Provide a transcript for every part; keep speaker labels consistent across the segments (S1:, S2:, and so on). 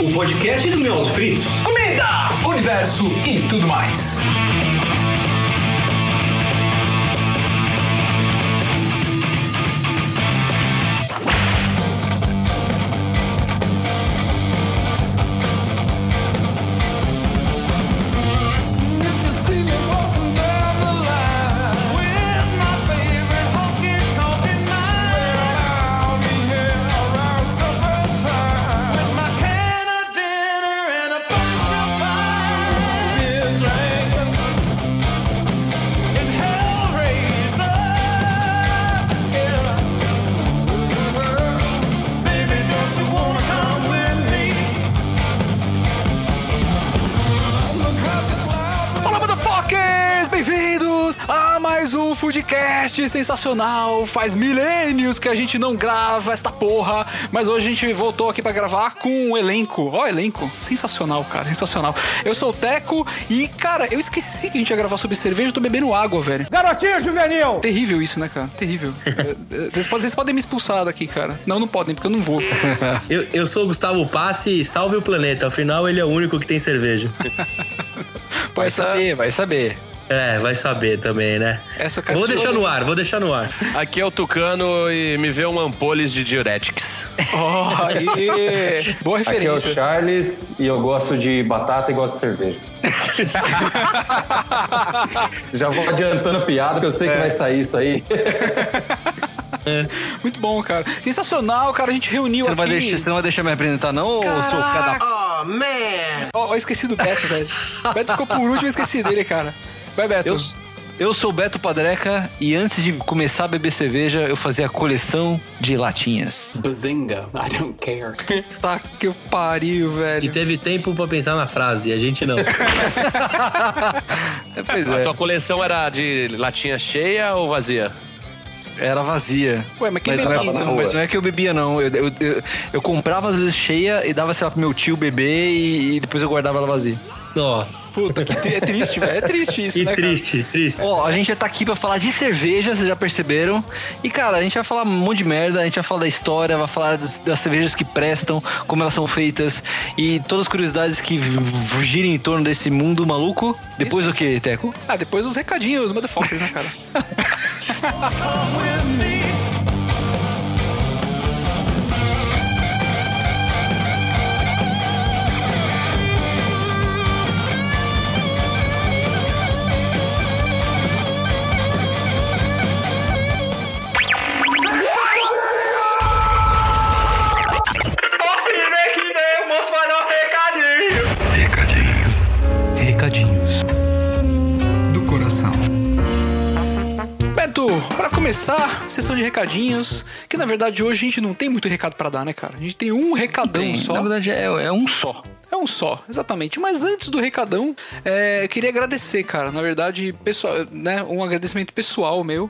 S1: O podcast do Miolos Fritos.
S2: Comida, universo e tudo mais.
S3: Foodcast sensacional. Faz milênios que a gente não grava esta porra, mas hoje a gente voltou aqui pra gravar com um elenco. Ó, elenco. Sensacional, cara, sensacional. Eu sou o Teco e, cara, eu esqueci que a gente ia gravar sobre cerveja e tô bebendo água, velho.
S4: Garotinho juvenil!
S3: Terrível isso, né, cara? Terrível. É, é, vocês, podem, vocês podem me expulsar daqui, cara. Não, não podem, porque eu não vou.
S5: Eu, eu sou o Gustavo Passe e salve o planeta. Afinal, ele é o único que tem cerveja.
S6: Vai
S3: essa,
S6: saber, vai saber.
S5: É, vai saber também, né?
S3: essa
S5: Vou deixar no ar, vou deixar no ar.
S6: Aqui é o Tucano e me vê um ampoles de diuretics.
S3: Ó, aí. Boa
S7: Aqui é o
S3: referência.
S7: Charles e eu gosto de batata e gosto de cerveja. Já vou adiantando a piada, porque eu sei que vai sair isso aí.
S3: Muito bom, cara. Sensacional, cara. A gente reuniu
S6: Você não, vai
S3: aqui.
S6: deixar, você não vai deixar me apresentar, não, ô seu cada...
S3: Ó, ó, eu esqueci do Beto, velho. O Beto ficou por último e eu esqueci dele, cara. Vai, Beto.
S6: Eu, eu sou o Beto Padreca e antes de começar a beber cerveja, eu fazia a coleção de latinhas.
S1: Bazinga, I don't care.
S3: Tá que eu pariu,
S5: E
S3: velho.
S5: teve tempo pra pensar na frase, e a gente não.
S6: É, pois
S8: A
S6: é,
S8: tua coleção era de latinha cheia ou vazia?
S6: era vazia.
S3: Ué, mas quem
S6: Mas não,
S3: bebia,
S6: é,
S3: então?
S6: mas não é que eu bebia, não. Eu, eu, eu, eu comprava às vezes cheia e dava, sei lá, pro meu tio beber e, e depois eu guardava ela vazia.
S5: Nossa.
S3: Puta, que tri- é triste, velho. É triste isso,
S5: Que
S3: né, cara?
S5: triste, triste.
S6: Ó, a gente já tá aqui pra falar de cerveja, vocês já perceberam. E, cara, a gente vai falar um monte de merda, a gente vai falar da história, vai falar das, das cervejas que prestam, como elas são feitas e todas as curiosidades que giram em torno desse mundo maluco. Depois o que, Teco?
S3: Ah, depois os recadinhos, os motherfuckers, né, cara? começar, sessão de recadinhos, que na verdade hoje a gente não tem muito recado pra dar, né, cara? A gente tem um recadão
S6: Tem,
S3: só.
S6: na verdade, é, é um só.
S3: É um só, exatamente. Mas antes do recadão, é, eu queria agradecer, cara. Na verdade, pessoal, né, um agradecimento pessoal meu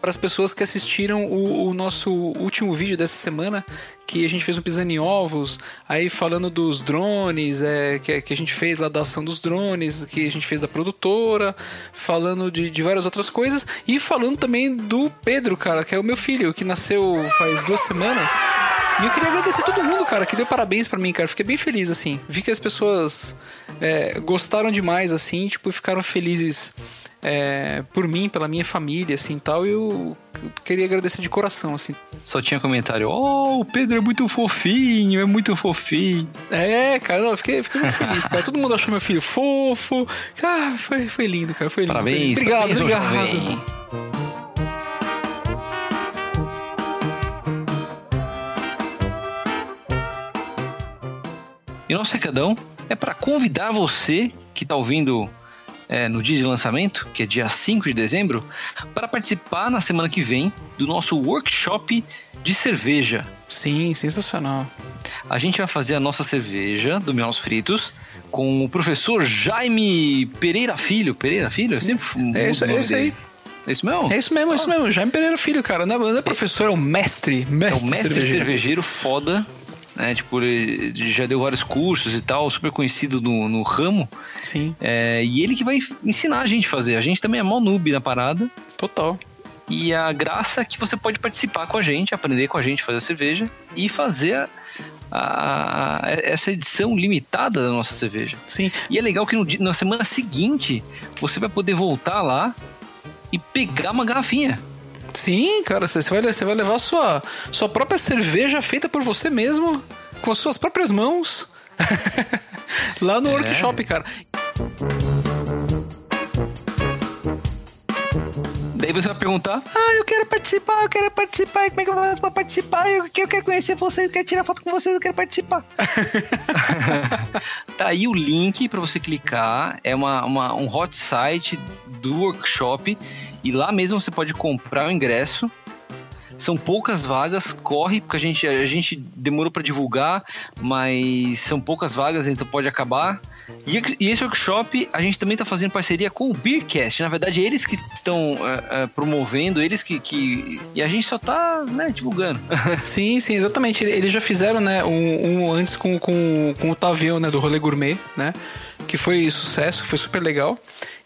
S3: para as pessoas que assistiram o, o nosso último vídeo dessa semana, que a gente fez um pisando em ovos, aí falando dos drones, é, que, que a gente fez lá da ação dos drones, que a gente fez da produtora, falando de, de várias outras coisas, e falando também do Pedro, cara, que é o meu filho, que nasceu faz duas semanas. E eu queria agradecer todo mundo, cara, que deu parabéns pra mim, cara. Fiquei bem feliz, assim. Vi que as pessoas é, gostaram demais, assim, tipo, ficaram felizes é, por mim, pela minha família, assim, tal. E eu queria agradecer de coração, assim.
S6: Só tinha comentário: Oh, o Pedro é muito fofinho, é muito fofinho.
S3: É, cara, não, eu fiquei, fiquei muito feliz, cara. Todo mundo achou meu filho fofo. Ah, foi, foi lindo, cara. Foi lindo. foi
S6: Parabéns,
S3: lindo. Obrigado,
S6: parabéns,
S3: obrigado.
S6: jovem. E nosso recadão é para convidar você que está ouvindo é, no dia de lançamento, que é dia 5 de dezembro, para participar na semana que vem do nosso workshop de cerveja.
S3: Sim, sensacional.
S6: A gente vai fazer a nossa cerveja do Miolos Fritos com o professor Jaime Pereira Filho. Pereira Filho? Eu sempre
S3: É isso, é isso aí.
S6: É isso mesmo?
S3: É isso mesmo, é isso mesmo. Jaime Pereira Filho, cara. Não é, não é professor, é um mestre.
S6: É
S3: Mestre,
S6: um mestre
S3: cervejeiro.
S6: cervejeiro, foda. Né? Tipo, ele já deu vários cursos e tal, super conhecido no, no ramo.
S3: Sim,
S6: É, e ele que vai ensinar a gente a fazer. A gente também é mó noob na parada.
S3: total.
S6: E a graça é que você pode participar com a gente, aprender com a gente a fazer cerveja e fazer a- a- essa edição limitada da nossa cerveja.
S3: Sim.
S6: E é legal que no na semana seguinte você vai poder voltar lá e pegar uma garrafinha.
S3: Sim, cara, você vai, você vai levar sua, sua própria cerveja feita por você mesmo, com as suas próprias mãos, lá no workshop, cara.
S6: Daí você vai perguntar: Ah, eu quero participar, eu quero participar, como é que eu faço pra participar? Eu, eu quero conhecer vocês, eu quero tirar foto com vocês, eu quero participar. tá aí o link pra você clicar, é uma, uma- um hot site do workshop, e lá mesmo você pode comprar o ingresso. São poucas vagas, corre, porque a gente, a gente demorou pra divulgar, mas são poucas vagas, então pode acabar. E, e esse workshop a gente também tá fazendo parceria com o Beercast. Na verdade, eles que estão é, é, promovendo, eles que, que. E a gente só tá, né, divulgando.
S3: Sim, sim, exatamente. Ele- Eles já fizeram, né, um, um antes com, com, com o Tavião, né, do Rolê Gourmet, né? Que foi sucesso, foi super legal.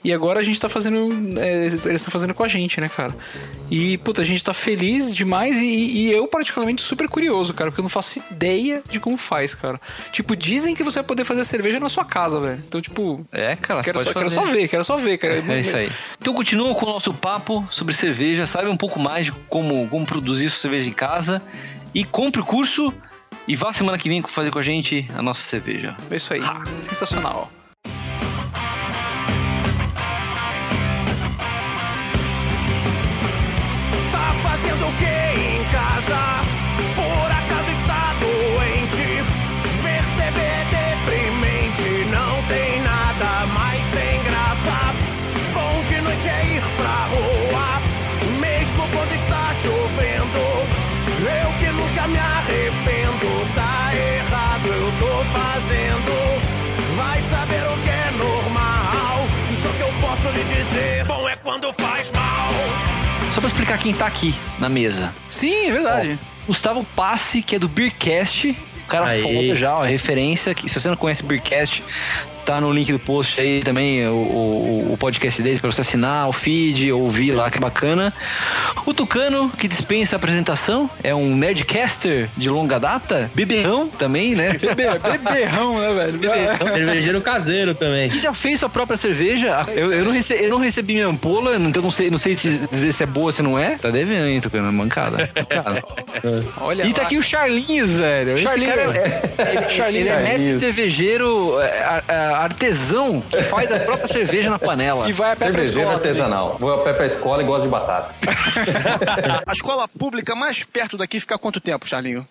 S3: E agora a gente tá fazendo. é, eles estão fazendo com a gente, né, cara? E, puta, a gente tá feliz demais e, e eu, particularmente, super curioso, cara, porque eu não faço ideia de como faz, cara. Tipo, dizem que você vai poder fazer cerveja na sua casa, velho. Então, tipo.
S6: É, cara,
S3: Quero só, quero só ver, quero só ver, cara.
S6: É isso aí. Então continua com o nosso papo sobre cerveja, sabe um pouco mais de como, como produzir sua cerveja em casa e compre o curso e vá semana que vem fazer com a gente a nossa cerveja.
S3: É isso aí. Sensacional.
S4: Pra
S6: explicar quem tá aqui na mesa.
S3: Sim, é verdade.
S6: Gustavo Passe, que é do Beercast. O cara
S5: Aê.
S6: foda já, ó, referência. Que, se você não conhece Beercast, tá no link do post aí também o, o, o podcast deles pra você assinar o feed, ouvir lá, que bacana. O Tucano, que dispensa a apresentação, é um nerdcaster de longa data. Beberrão também, né?
S3: Beberrão, né, velho?
S5: Cervejeiro caseiro também.
S6: que já fez sua própria cerveja. Eu, eu, não, rece, eu não recebi minha ampola, então não sei, não sei te dizer se é boa ou se não é. Tá devendo, hein, Tucano? Mancada. Mancada.
S3: Olha
S6: E tá
S3: lá.
S6: aqui o Charlinhos, velho. Esse
S3: Charlinhos.
S6: cara é,
S3: Charlinhos.
S6: ele é mestre cervejeiro, é, a- a- artesão, que faz a própria cerveja na panela.
S3: E vai a pé pra
S7: Cervejeiro
S3: escola.
S7: artesanal. Vou a pé pra escola e gosto de batata.
S9: A escola pública mais perto daqui fica há quanto tempo, Charlinho?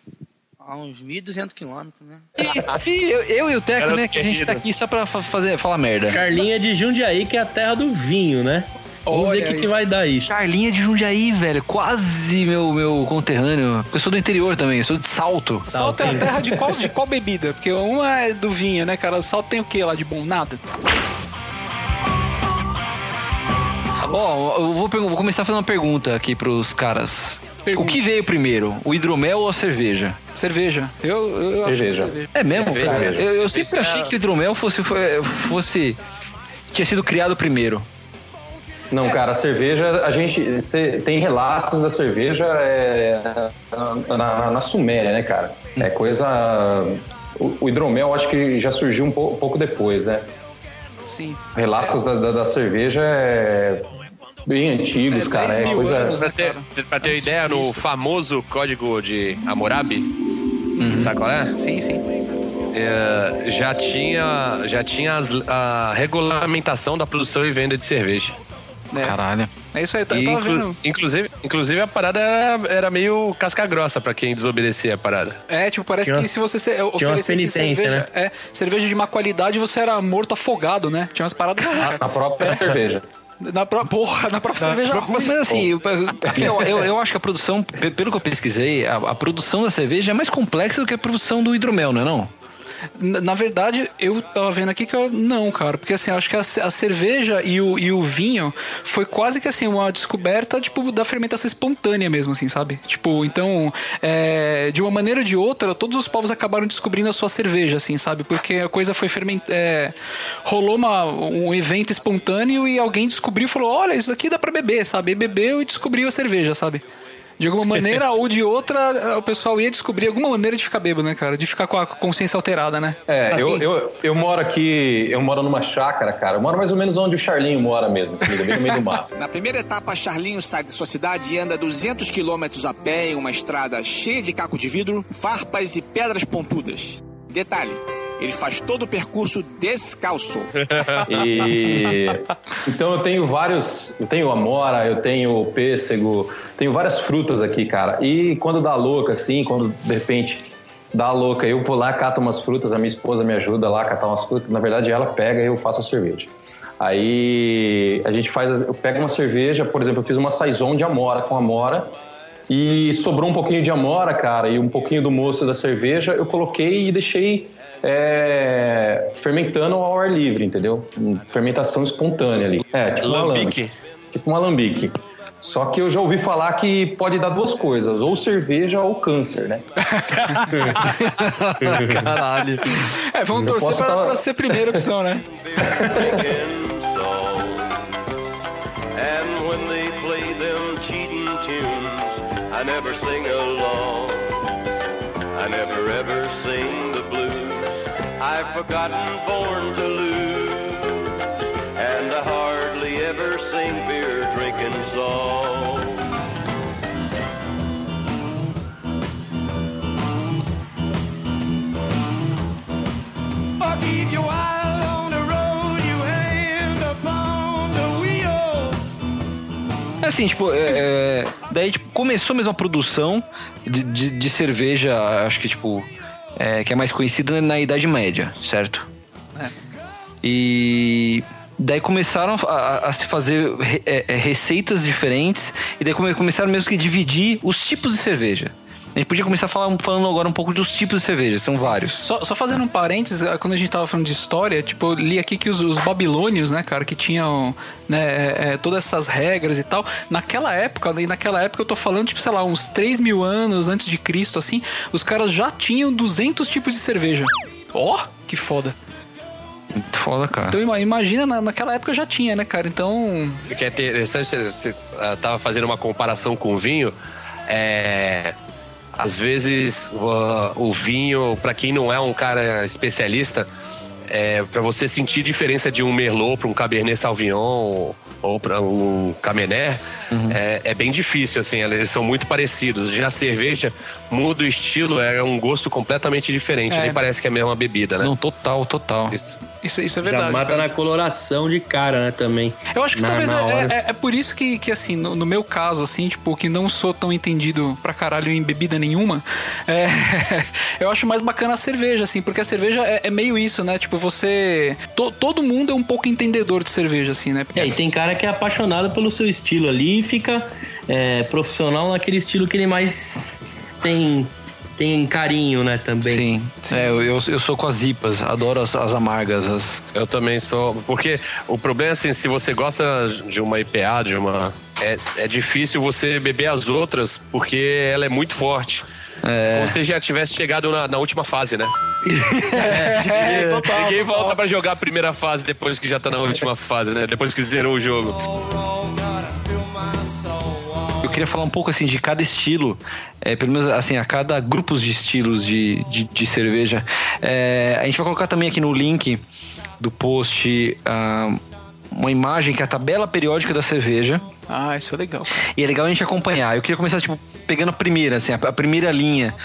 S9: Há uns 1.200 quilômetros, né?
S6: E eu, eu e o Teco, né, que a gente tá aqui só pra fa- fazer, falar merda.
S5: Charlinha de Jundiaí, que é a terra do vinho, né? Vamos
S3: Olha
S5: ver o que, que vai dar isso.
S6: Charlinha de Jundiaí, velho. Quase meu, meu conterrâneo. Eu sou do interior também, eu sou de Salto.
S3: Salto é a terra de qual, de qual bebida? Porque uma é do vinho, né, cara? O salto tem o que lá de bom? Nada.
S6: Ó, eu vou, vou começar fazendo uma pergunta aqui pros caras.
S3: Pergunta.
S6: O que veio primeiro, o hidromel ou a cerveja?
S3: Cerveja. Eu, eu acho que
S7: Cerveja.
S3: cerveja.
S6: É mesmo,
S8: Cerveja.
S6: cara? Eu, eu sempre achei que o hidromel fosse, fosse. tinha sido criado primeiro.
S7: Não, cara, a cerveja, a gente cê- tem relatos da cerveja é, na, na, na Suméria, né, cara? É coisa. O, o hidromel acho que já surgiu um pou- pouco depois, né?
S3: Sim.
S7: Relatos da, da, da cerveja é bem antigos,
S3: É,
S7: cara.
S3: 10
S7: É coisa.
S3: anos,
S8: Pra ter, pra ter ideia, no famoso código de Hammurabi, sabe qual é?
S3: Sim, sim.
S8: É, já tinha, já tinha as- a regulamentação da produção e venda de cerveja.
S3: É,
S6: Caralho.
S3: é isso aí, eu tava
S8: inclu-
S3: vendo.
S8: inclusive, inclusive, a parada era, era meio casca grossa pra quem desobedecia a parada.
S3: É, tipo, parece
S5: Tinha
S3: que
S5: umas-
S3: se você se, oferecesse
S5: penitência,
S3: cerveja, é, cerveja de má qualidade, você era morto afogado, né? Tinha umas paradas assim, cara.
S7: Na própria cerveja.
S3: Na pró- porra, na própria cerveja
S6: Mas,
S3: ruim.
S6: mas assim, eu, eu, eu- acho que a produção, pe- pelo que eu pesquisei, a, a produção da cerveja é mais complexa do que a produção do hidromel, não é não?
S3: Na verdade, eu tava vendo aqui que eu, não, cara. Porque assim, acho que a, a cerveja e o, e o vinho foi quase que assim, uma descoberta, tipo, da fermentação espontânea mesmo, assim, sabe? Tipo, então, é, de uma maneira ou de outra, todos os povos acabaram descobrindo a sua cerveja, assim, sabe? Porque a coisa foi fermentada. rolou uma, um evento espontâneo e alguém descobriu e falou: olha, isso daqui dá pra beber, sabe? E bebeu e descobriu a cerveja, sabe? De alguma maneira ou de outra, o pessoal ia descobrir alguma maneira de ficar bêbado, né, cara? De ficar com a consciência alterada, né?
S7: É, eu, eu, eu moro aqui, eu moro numa chácara, cara. Eu moro mais ou menos onde o Charlinho mora mesmo, se liga, bem no meio do mato.
S10: Na primeira etapa, Charlinho sai de sua cidade e anda 200 quilômetros a pé em uma estrada cheia de caco de vidro, farpas e pedras pontudas. Detalhe, ele faz todo o percurso descalço.
S7: E então eu tenho vários, eu tenho amora, eu tenho pêssego, tenho várias frutas aqui, cara. E quando dá louca assim, quando de repente dá louca, eu vou lá, cato umas frutas, a minha esposa me ajuda lá a catar umas frutas. Na verdade, ela pega e eu faço a cerveja. Aí a gente faz, eu pego uma cerveja, por exemplo, eu fiz uma saison de amora com amora e sobrou um pouquinho de amora, cara, e um pouquinho do moço da cerveja, eu coloquei e deixei é, fermentando ao ar livre, entendeu? Fermentação espontânea ali. É, tipo um
S8: Alambique.
S7: alambique. Tipo um alambique. Só que eu já ouvi falar que pode dar duas coisas, ou cerveja ou câncer, né?
S6: Caralho.
S3: É, vamos
S7: Eu
S3: torcer
S7: posso
S3: pra,
S7: tá-
S3: pra ser a primeira opção, né?
S4: I've forgotten born to lose. And I hardly ever sing beer drinking songs.
S11: I'll keep you wild on the road, you hand upon the wheel.
S6: É assim, tipo, é, é, daí tipo, começou mesmo a produção de, de, de cerveja, acho que, tipo, é, que é mais conhecida na Idade Média, certo?
S3: É.
S6: E daí começaram a, a- se fazer re- é, é, receitas diferentes e daí come- começaram mesmo que dividir os tipos de cerveja. A gente podia começar falar- falando agora um pouco dos tipos de cerveja, são vários.
S3: Só, só fazendo um parênteses, eh, quando a gente tava falando de história, tipo, eu li aqui que os, os babilônios, né, cara, que tinham né, eh, eh, todas essas regras e tal, naquela época, e naquela época eu tô falando, tipo, sei lá, uns 3 mil anos antes de Cristo, assim, os caras já tinham 200 tipos de cerveja. Ó, que foda.
S6: Muito foda, cara.
S3: Então ima- imagina, na, naquela época já tinha, né, cara? Então.
S8: O que é interessante, você, você ah, tava fazendo uma comparação com o vinho. É, às vezes o, o vinho, para quem não é um cara especialista, é, para você sentir diferença de um Merlot para um Cabernet Sauvignon ou para um Camener, é, é bem difícil, assim, eles são muito parecidos. Já a cerveja muda o estilo, é um gosto completamente diferente,
S3: É.
S8: nem parece que é a mesma bebida, né?
S6: Não, total, total.
S8: Isso.
S3: Isso, isso é
S5: Já
S3: verdade.
S5: mata
S3: cara.
S5: na coloração de cara, né, também.
S3: Eu acho que
S5: Na-
S3: talvez
S5: na
S3: é, é- é por isso que, que assim, no, no meu caso, assim, tipo, que não sou tão entendido pra caralho em bebida nenhuma, é, eu acho mais bacana a cerveja, assim, porque a cerveja é, é meio isso, né? Tipo, você. to- todo mundo é um pouco entendedor de cerveja, assim, né?
S5: É, e tem cara que é apaixonado pelo seu estilo ali e fica é, profissional naquele estilo que ele mais tem, tem carinho, né, também.
S6: Sim, É, eu, eu, sou com as IPAs, adoro as, as amargas, as...
S8: Eu também sou. Porque o problema é assim, se você gosta de uma IPA, de uma. É, é difícil você beber as outras porque ela é muito forte.
S6: É.
S8: Como se já tivesse chegado na, na última fase, né?
S3: É, total,
S8: Ninguém
S3: total.
S8: volta pra jogar a primeira fase depois que já tá na última fase, né? Depois que zerou o jogo.
S6: Eu queria falar um pouco assim de cada estilo, é, pelo menos assim, a cada grupos de estilos de, de, de cerveja. É, a gente vai colocar também aqui no link do post ah, uma imagem que é a tabela periódica da cerveja.
S3: Ah, isso é legal. cara.
S6: E é legal a gente acompanhar. Eu queria começar, tipo, pegando a primeira, assim, a, a primeira linha.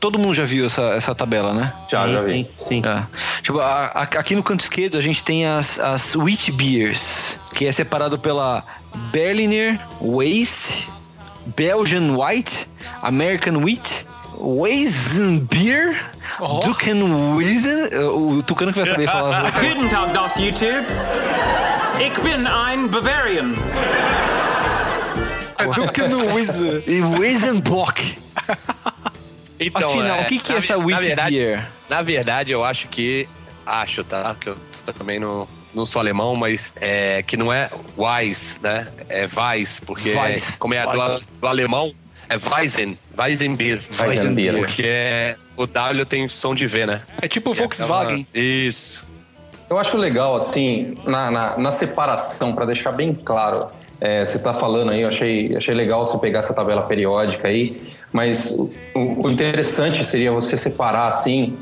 S6: Todo mundo já viu essa, essa tabela, né?
S7: Já, já vi.
S5: Sim, sim.
S6: É. Tipo, a- a- aqui no canto esquerdo a gente tem as, as Wheat Beers, que é separado pela Berliner Weiss, Belgian White, American Wheat, Weizenbier, Duken Weizen. O Tucano que vai saber falar.
S12: Guten Tag, das YouTube. Ich bin ein Bavarian.
S3: É Duke no Wizard.
S6: e Weizenbock.
S8: Então,
S6: Afinal,
S8: é,
S6: o que, que é
S8: na
S6: essa
S8: na
S6: Wheat
S8: verdade-
S6: Beer?
S8: Na verdade, eu acho que. Acho, tá? Que eu também não, não sou alemão, mas é que não é Weiss, né? É Weiss, porque
S6: Weiss.
S8: como é do,
S6: Weiss.
S8: do alemão, é Weizen, Weizenbier.
S7: Weizenbier.
S8: Porque é, o W tem som de V, né?
S3: É tipo o
S8: É
S3: Volkswagen.
S8: Isso.
S7: Eu acho legal, assim, na, na, na separação, para deixar bem claro, é, você está falando aí, eu achei, achei legal você pegar essa tabela periódica aí, mas o, o interessante seria você separar, assim,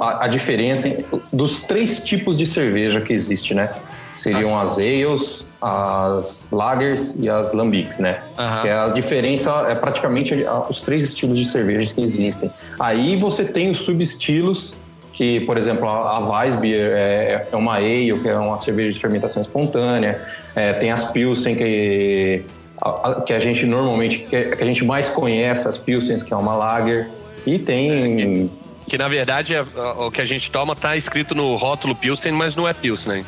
S7: a, a diferença dos três tipos de cerveja que existe, né? Seriam as ales, as lagers e as lambics, né? Que é a diferença é praticamente os três estilos de cervejas que existem. Aí você tem os subestilos que, por exemplo, a, a Weissbier é, é uma ale, que é uma cerveja de fermentação espontânea. É, tem as Pilsen, que, a, a- que a gente normalmente, que, que a gente mais conhece, as Pilsens, que é uma lager. E tem...
S8: Que na verdade é, o que a gente toma tá escrito no rótulo Pilsen, mas não é Pilsen,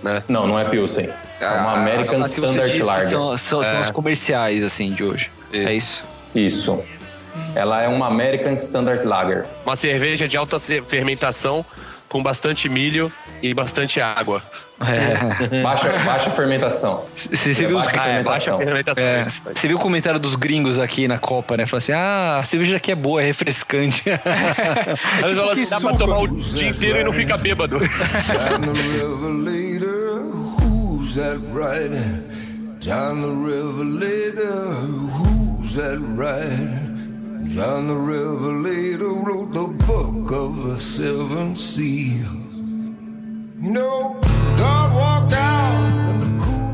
S8: né?
S7: Não, não é Pilsen. É uma American
S6: As que você
S7: Standard Lager.
S6: São, são, são
S8: É.
S6: os comerciais, assim, de hoje. É isso?
S7: Isso. Ela é uma American Standard Lager.
S8: Uma cerveja de alta fermentação com bastante milho e bastante água.
S6: É.
S7: Baixa, baixa fermentação.
S6: Você, você
S7: É
S6: viu os...
S8: Ah, é, baixa
S7: fermentação.
S8: fermentação.
S6: É, você viu o comentário dos gringos aqui na Copa, né? Falou assim: ah, a cerveja aqui é boa, é refrescante.
S8: Aí eles falam assim, dá pra tomar o dia inteiro e não fica bêbado.
S11: Down the river later, who's that riding? Down the river later, who's that riding? Down the river later, wrote the book of the seven seals. God walked out.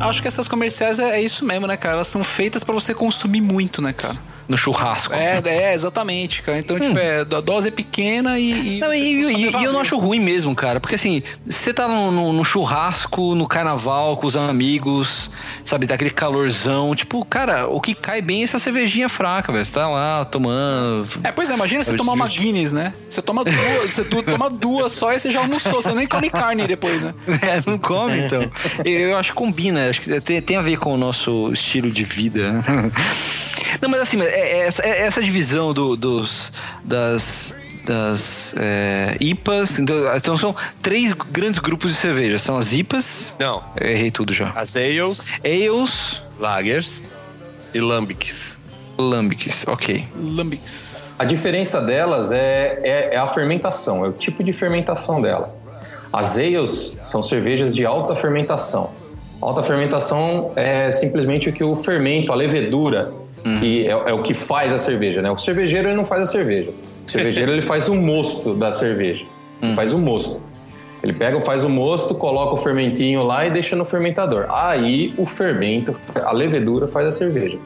S3: Acho que essas comerciais é, é isso mesmo, né, cara? Elas são feitas pra você consumir muito, né, cara?
S6: No churrasco.
S3: É, é, exatamente, cara. Então, tipo, é, a dose é pequena e. e
S6: Não, e, e- eu não acho ruim mesmo, cara. Porque assim, você tá no, no- no churrasco, no carnaval, com os amigos, sabe, daquele calorzão. Tipo, cara, o que cai bem é essa cervejinha fraca, velho. Você tá lá tomando.
S3: É, pois é, imagina você tomar uma. Guinness, né? Você toma duas, você toma duas só e você já almoçou, você nem come carne depois, né?
S6: É, não come, então. Eu, acho que combina, acho que tem, tem a ver com o nosso estilo de vida. Não, mas assim, é essa, é essa divisão do- dos, das, das é, IPAs, então, então são três grandes grupos de cerveja. São as IPAs,
S8: Não,
S6: errei tudo já.
S8: as ales,
S6: Ales,
S8: lagers e lambics.
S6: lambics, ok.
S3: Lambics.
S7: A diferença delas é, é, é a fermentação, é o tipo de fermentação dela. As ales são cervejas de alta fermentação. Alta fermentação é simplesmente o que o fermento, a levedura, que é, é o que faz a cerveja, né? O cervejeiro ele não faz a cerveja. O cervejeiro ele faz o mosto da cerveja. Ele faz o mosto. Ele pega, faz o mosto, coloca o fermentinho lá e deixa no fermentador. Aí o fermento, a levedura faz a cerveja.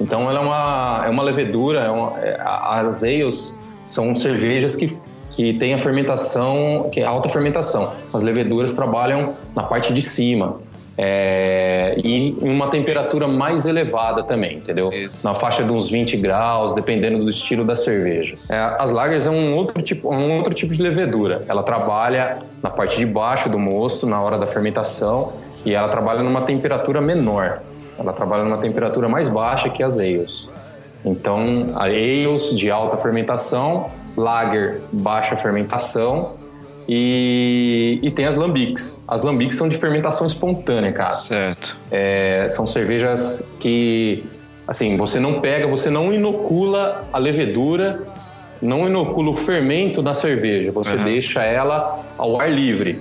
S7: Então ela é uma, é uma levedura, é uma, é, as ales são cervejas que, que têm a fermentação, que é alta fermentação. As leveduras trabalham na parte de cima. É, e em uma temperatura mais elevada também, entendeu? Na faixa de uns 20 graus, dependendo do estilo da cerveja. É, as lagers é um outro, tipo, um outro tipo de levedura. Ela trabalha na parte de baixo do mosto, na hora da fermentação, e ela trabalha numa temperatura menor. Ela trabalha numa temperatura mais baixa que as ales. Então, a ales de alta fermentação, lager baixa fermentação e, e tem as lambics. As lambics são de fermentação espontânea, cara.
S6: Certo.
S7: É, são cervejas que, assim, você não pega, você não inocula a levedura, não inocula o fermento na cerveja, você
S6: Aham.
S7: deixa ela ao ar livre.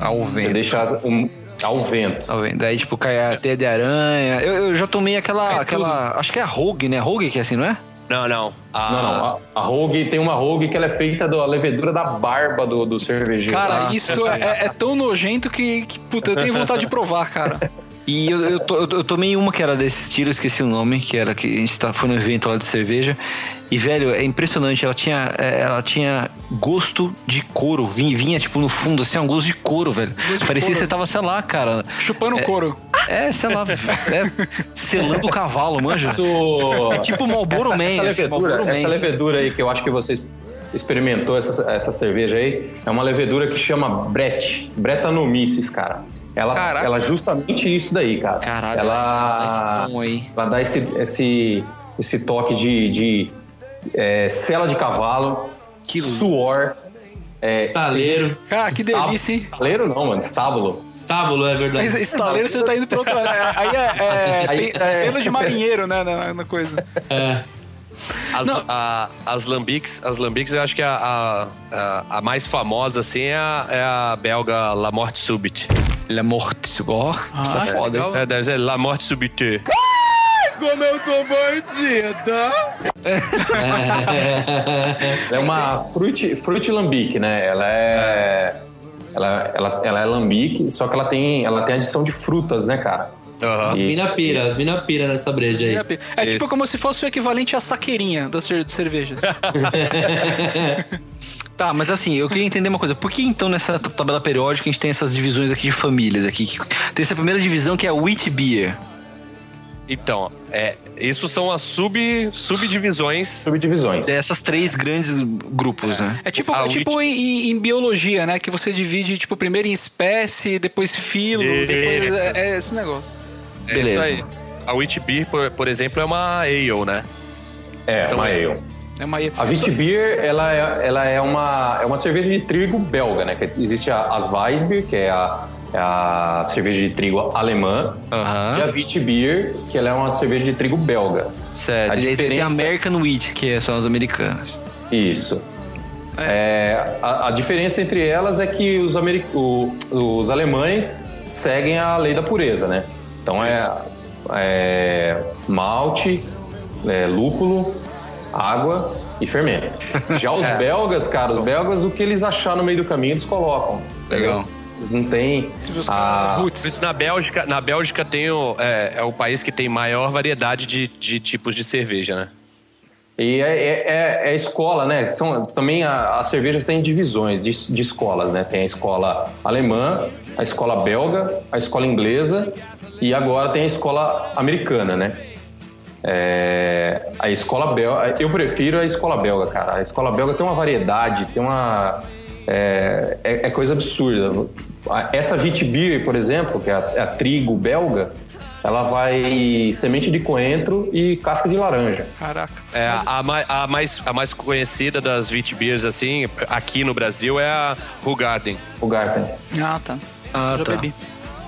S6: Ao
S7: Você
S6: vento.
S7: deixa as- um- ao vento.
S6: Ao vento. Daí, tipo, cai a teia de aranha. Eu, eu já tomei aquela. aquela acho que é a Rogue, né? Rogue que é assim, não é?
S8: Não, não. A-
S7: Não, não. A, a Rogue tem uma Rogue que ela é feita da levedura da barba do, do cervejeiro.
S3: Cara,
S7: Ah.
S3: isso é, é tão nojento que, que, puta, eu tenho vontade de provar, cara.
S6: E eu, eu, to- eu- tomei uma que era desse estilo, eu esqueci o nome, que era que a gente tá, foi no evento lá de cerveja. E, velho, é impressionante, ela tinha, é, ela tinha gosto de couro. Vinha, vinha, tipo, no fundo, assim, um gosto de couro, velho.
S3: de
S6: Parecia que
S3: couro.
S6: você tava, sei lá, cara.
S3: Chupando
S6: É,
S3: couro.
S6: É, sei lá, é, selando o cavalo, manja.
S7: Isso...
S6: É tipo Marlboro
S7: essa,
S6: Man,
S7: essa levedura, essa
S6: Man.
S7: levedura aí que eu acho que você experimentou essa, essa cerveja aí é uma levedura que chama Brett, Brettanomyces, cara. Ela,
S3: Caraca.
S7: ela é justamente isso daí, cara.
S6: Caralho,
S7: ela,
S6: dá esse tom aí.
S7: ela dá esse, esse, esse toque de, de, é, sela de cavalo, suor. É,
S5: Estaleiro.
S3: Cara, que delícia, hein?
S7: Estaleiro não, mano, estábulo.
S5: Estábulo, é verdade.
S3: Mas estaleiro você já tá indo pra outra. é- Aí é, é,
S7: Aí
S3: pe-
S7: é-
S3: pelo de marinheiro, né? Na, na coisa.
S5: É.
S8: As, a- as lambiques, as lambiques, eu acho que a, a, a, mais famosa, assim, é a, é a belga La Morte Subite.
S6: La Morte Subite. Isso é foda, hein?
S8: É, deve ser La Morte Subite.
S4: Como eu tô bandida!
S7: Ela é uma fruit, fruit lambique, né? Ela é. Ela, ela, ela é lambique, só que ela tem, ela tem adição de frutas, né, cara?
S5: As
S7: E-
S5: mina pira, as mina pira nessa breja aí.
S3: É tipo como se fosse o equivalente à saqueirinha das cervejas.
S6: Tá, mas assim, eu queria entender uma coisa. Por que então nessa tabela periódica a gente tem essas divisões aqui de famílias aqui? Tem essa primeira divisão que é a Wheat Beer.
S8: Então, é, isso são as sub, subdivisões.
S7: Subdivisões.
S6: Dessas três grandes grupos, né?
S3: É tipo,
S8: A
S3: é tipo em, em- biologia, né? Que você divide, tipo, primeiro em espécie, depois filo, depois.
S8: Isso.
S3: É, é esse negócio.
S8: É
S6: Beleza.
S8: isso aí. A Wheat Beer, por, por exemplo, é uma ale, né?
S7: É,
S8: São
S7: uma ale.
S3: É uma
S7: A Wheat Beer, ela é, ela é, uma, é uma cerveja de trigo belga, né? Que existe a, as Weissbier, que é a, é a cerveja de trigo alemã,
S6: Aham.
S7: e a Wheat Beer, que ela é uma cerveja de trigo belga.
S6: Certo.
S7: A
S6: e aí tem a
S7: diferença-
S6: American Wheat, que são as americanas.
S7: Isso. É, a, a diferença entre elas é que os, o- os alemães seguem a lei da pureza, né? Então é, é malte, é, lúpulo, água e fermento. Já os belgas, cara, os belgas, o que eles achar no meio do caminho, eles colocam.
S6: Legal.
S7: Eles não têm a...
S8: Na Bélgica, na Bélgica tem o, é, é o país que tem maior variedade de, de tipos de cerveja, né?
S7: E é, é, é- é escola, né? São, também a, a cerveja tem divisões de, de escolas, né? Tem a escola alemã, a escola belga, a escola inglesa e agora tem a escola americana, né? É, a escola belga, eu prefiro a escola belga, cara. A escola belga tem uma variedade, tem uma é, é- é coisa absurda. A- Essa Vitibir, por exemplo, que é a, é a trigo belga, ela vai semente de coentro e casca de laranja.
S3: Caraca.
S8: É, a, mai- a mais, a mais conhecida das Wheat Beers, assim, aqui no Brasil é a Hugarden.
S7: O Garten.
S3: Ah, tá.
S6: Ah,
S3: já
S6: tá.
S3: bebi.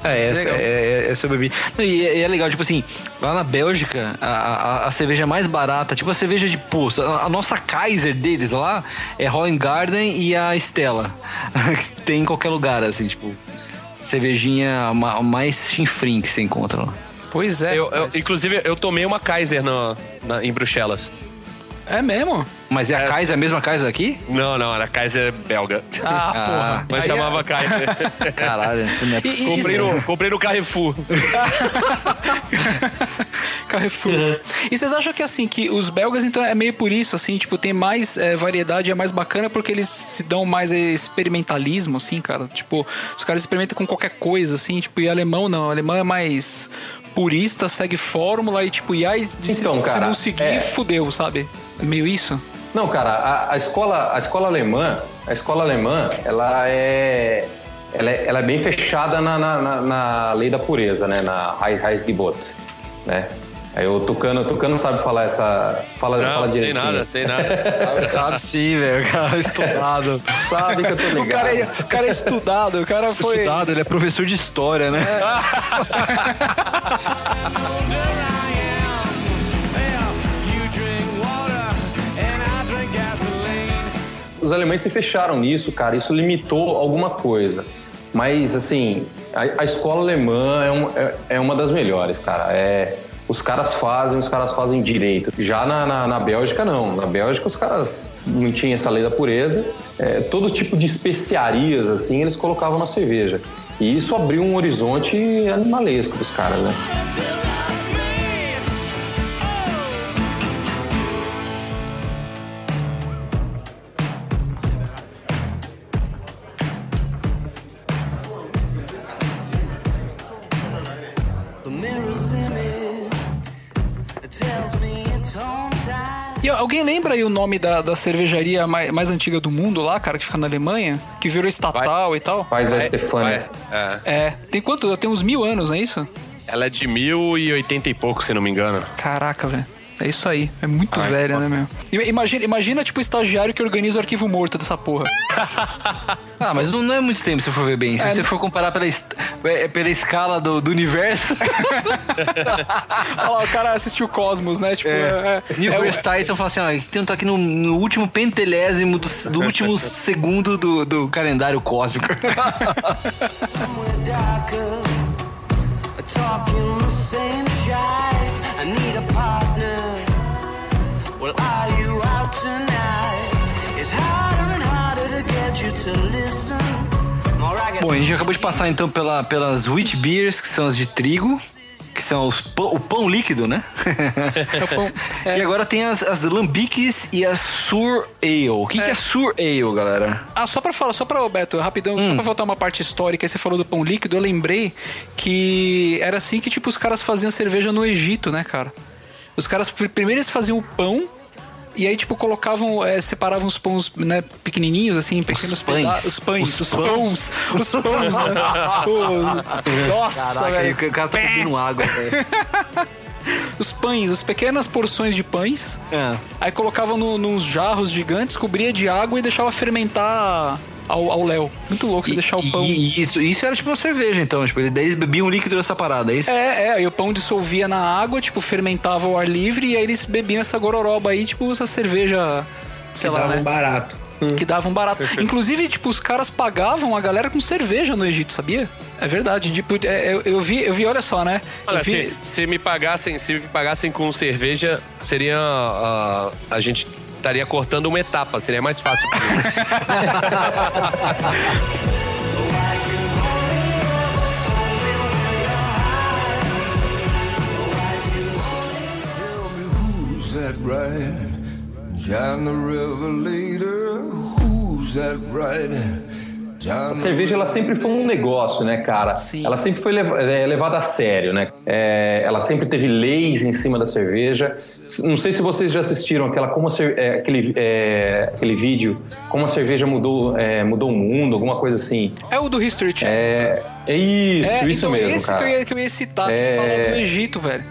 S6: É, é, é, essa eu bebi. Não, E, é- e é legal, tipo assim, lá na Bélgica, a, a, a cerveja mais barata, tipo a cerveja de posto, a, a nossa Kaiser deles lá é Holland Garden e a Stella. que tem em qualquer lugar, assim, tipo, cervejinha ma- mais chinfrim que você encontra lá.
S3: Pois é.
S8: Eu, eu- inclusive, eu tomei uma Kaiser no, na- em Bruxelas.
S3: É mesmo?
S6: Mas é a Kaiser, a mesma Kaiser aqui?
S8: Não, não, era Kaiser belga.
S3: Ah, porra.
S8: Mas
S3: Aí
S8: chamava
S3: é-
S8: Kaiser.
S6: Caralho. não é
S3: E- e-
S8: comprei,
S3: isso-
S8: no, comprei no Carrefour.
S3: Carrefour. e vocês acham que assim, que os belgas então é meio por isso, assim, tipo, tem mais é, variedade, é mais bacana porque eles se dão mais é, experimentalismo, assim, cara? Tipo, os caras experimentam com qualquer coisa, assim, tipo, e alemão não, alemão é mais purista, segue fórmula e tipo, e aí se,
S7: Então,
S3: se
S7: cara,
S3: não seguir,
S7: é.
S3: fudeu, sabe? É meio isso?
S7: Não, cara, a, a escola, a escola alemã, a escola alemã, ela é, ela é, ela é bem fechada na, na, na- na lei da pureza, né? Na Heilsgebot, né? Aí o Tucano, Tucano sabe falar essa, fala, fala
S8: Não, sei
S7: direitinho.
S8: nada, sei nada.
S6: Sabe sim, velho. Cara, estudado.
S7: Sabe que eu tô ligado.
S3: O cara, é, o cara é estudado, o cara foi.
S6: Estudado, ele é professor de história, né?
S7: Os alemães se fecharam nisso, cara. Isso limitou alguma coisa. Mas, assim, a, a escola alemã é, um- é- é uma das melhores, cara. É, os caras fazem, os caras fazem direito. Já na, na, na Bélgica, não. Na Bélgica, os caras não tinham essa lei da pureza. É, todo tipo de especiarias, assim, eles colocavam na cerveja. E isso abriu um horizonte animalesco pros caras, né?
S3: Aí o nome da, da cervejaria mais, mais antiga do mundo lá, cara, que fica na Alemanha? Que virou estatal e tal?
S7: Faz o Stefania.
S8: É,
S3: É. Tem quanto? Tem uns mil anos, não é isso?
S8: ela é de 1080 e pouco, se não me engano.
S3: Caraca, velho. É isso aí. É muito velho, né, meu? Imagina, imagina, tipo, o estagiário que organiza o arquivo morto dessa porra.
S6: Ah, mas não, não é muito tempo se for ver bem. Se
S3: É,
S6: você
S3: não-
S6: for comparar pela, est- é, pela escala do, do universo.
S3: Olha lá, o cara assistiu Cosmos, né? Tipo, é, é, é o-
S6: deGrasse Tyson fala assim: ó, então tá aqui no, no último pentelésimo do, do último segundo do, do calendário cósmico.
S4: Talking the same shite. I need a partner.
S6: Bom, a gente acabou de passar então pela, pelas wheat beers, que são as de trigo, que são os pão- o pão líquido, né? E agora tem as, as lambiques e a sur ale. O que é, que é sur ale, galera?
S3: Ah, só pra falar, só pra, Beto, rapidão,
S6: Hum.
S3: só pra voltar uma parte histórica, aí você falou do pão líquido, eu lembrei que era assim que, tipo, os caras faziam cerveja no Egito, né, cara? Os caras, pr- primeiro eles faziam o pão, e aí, tipo, colocavam, é, separavam os pães, né, pequenininhos, assim, em pequenos
S6: pães.
S3: pedaços. Os pães,
S6: Os
S3: os,
S6: pães.
S3: pães, os pães, né? Pô, Nossa,
S6: Caraca,
S3: velho.
S6: o cara tá bebendo água, velho.
S3: Os pães, as pequenas porções de pães.
S6: É.
S3: Aí colocavam no, nos jarros gigantes, cobria de água e deixava fermentar ao, léu. Muito louco você deixar o pão.
S6: E isso, isso era tipo uma cerveja, então. Tipo, eles, daí eles bebiam um líquido dessa parada, é isso?
S3: É, é, aí o pão dissolvia na água, tipo, fermentava ao ar livre e aí eles bebiam essa gororoba aí, tipo, essa cerveja, sei
S1: Que
S3: lá,
S1: dava
S3: né?
S1: um barato.
S3: Que dava um barato. Inclusive, tipo, os caras pagavam a galera com cerveja no Egito, sabia? É verdade. Tipo, é, eu, eu vi, eu vi, olha só, né?
S8: Olha,
S3: vi,
S8: se, se me pagassem, se me pagassem com cerveja, seria ah, a gente estaria cortando uma etapa, seria mais fácil.
S11: Who's that riding
S7: A cerveja ela sempre foi um negócio, né, cara? Ela sempre foi é, levada a sério, né? É, ela sempre teve leis em cima da cerveja. Não sei se vocês já assistiram aquela como a cer- é, aquele, é, aquele vídeo como a cerveja mudou é, mudou o mundo, alguma coisa assim.
S3: É o do History Channel.
S7: É, é isso,
S3: É,
S7: isso
S3: então
S7: mesmo,
S3: esse
S7: cara.
S3: que eu, ia, que eu ia citar,
S7: É.
S3: que fala do Egito, velho.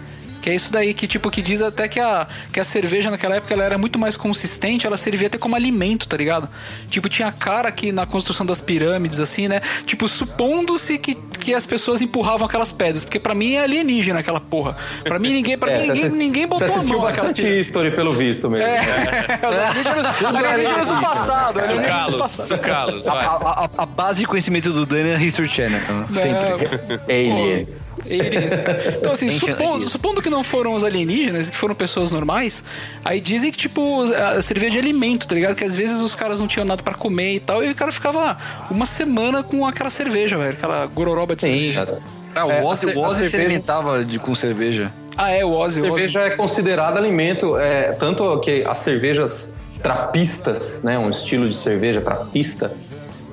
S3: Que é isso daí, que tipo, que diz até que a, que a cerveja naquela época ela era muito mais consistente, ela servia até como alimento, tá ligado? Tipo, tinha cara que na construção das pirâmides, assim, né? Tipo, supondo-se que, que as pessoas empurravam aquelas pedras, porque pra mim é alienígena aquela porra. Pra mim ninguém, pra
S7: É,
S3: mim, ninguém,
S7: assis-
S3: ninguém botou
S7: Você
S3: a mão naquelas
S7: bastante
S3: pirâmides.
S7: history pelo visto mesmo.
S3: É,
S7: né?
S3: os alienígenas, alienígenas do passado, alienígenas do
S8: Carlos,
S3: passado.
S6: A, a- a- a base de conhecimento do Dani é History Channel. então, Sempre.
S7: Aliens.
S3: Aliens, cara. Então, assim, supondo, supondo que não foram os alienígenas, que foram pessoas normais, aí dizem que, tipo, a cerveja de alimento, tá ligado? Que às vezes os caras não tinham nada pra comer e tal, e o cara ficava uma semana com aquela cerveja, velho, aquela gororoba de
S7: Sim,
S3: cerveja.
S6: Ah, o
S7: É, a
S6: Ozzy, o
S7: a
S6: Ozzy se alimentava de, com cerveja.
S3: Ah, é, o
S7: A
S3: Ozzy, Ozzy.
S7: cerveja é considerada alimento, é, tanto que as cervejas trapistas, né, um estilo de cerveja trapista,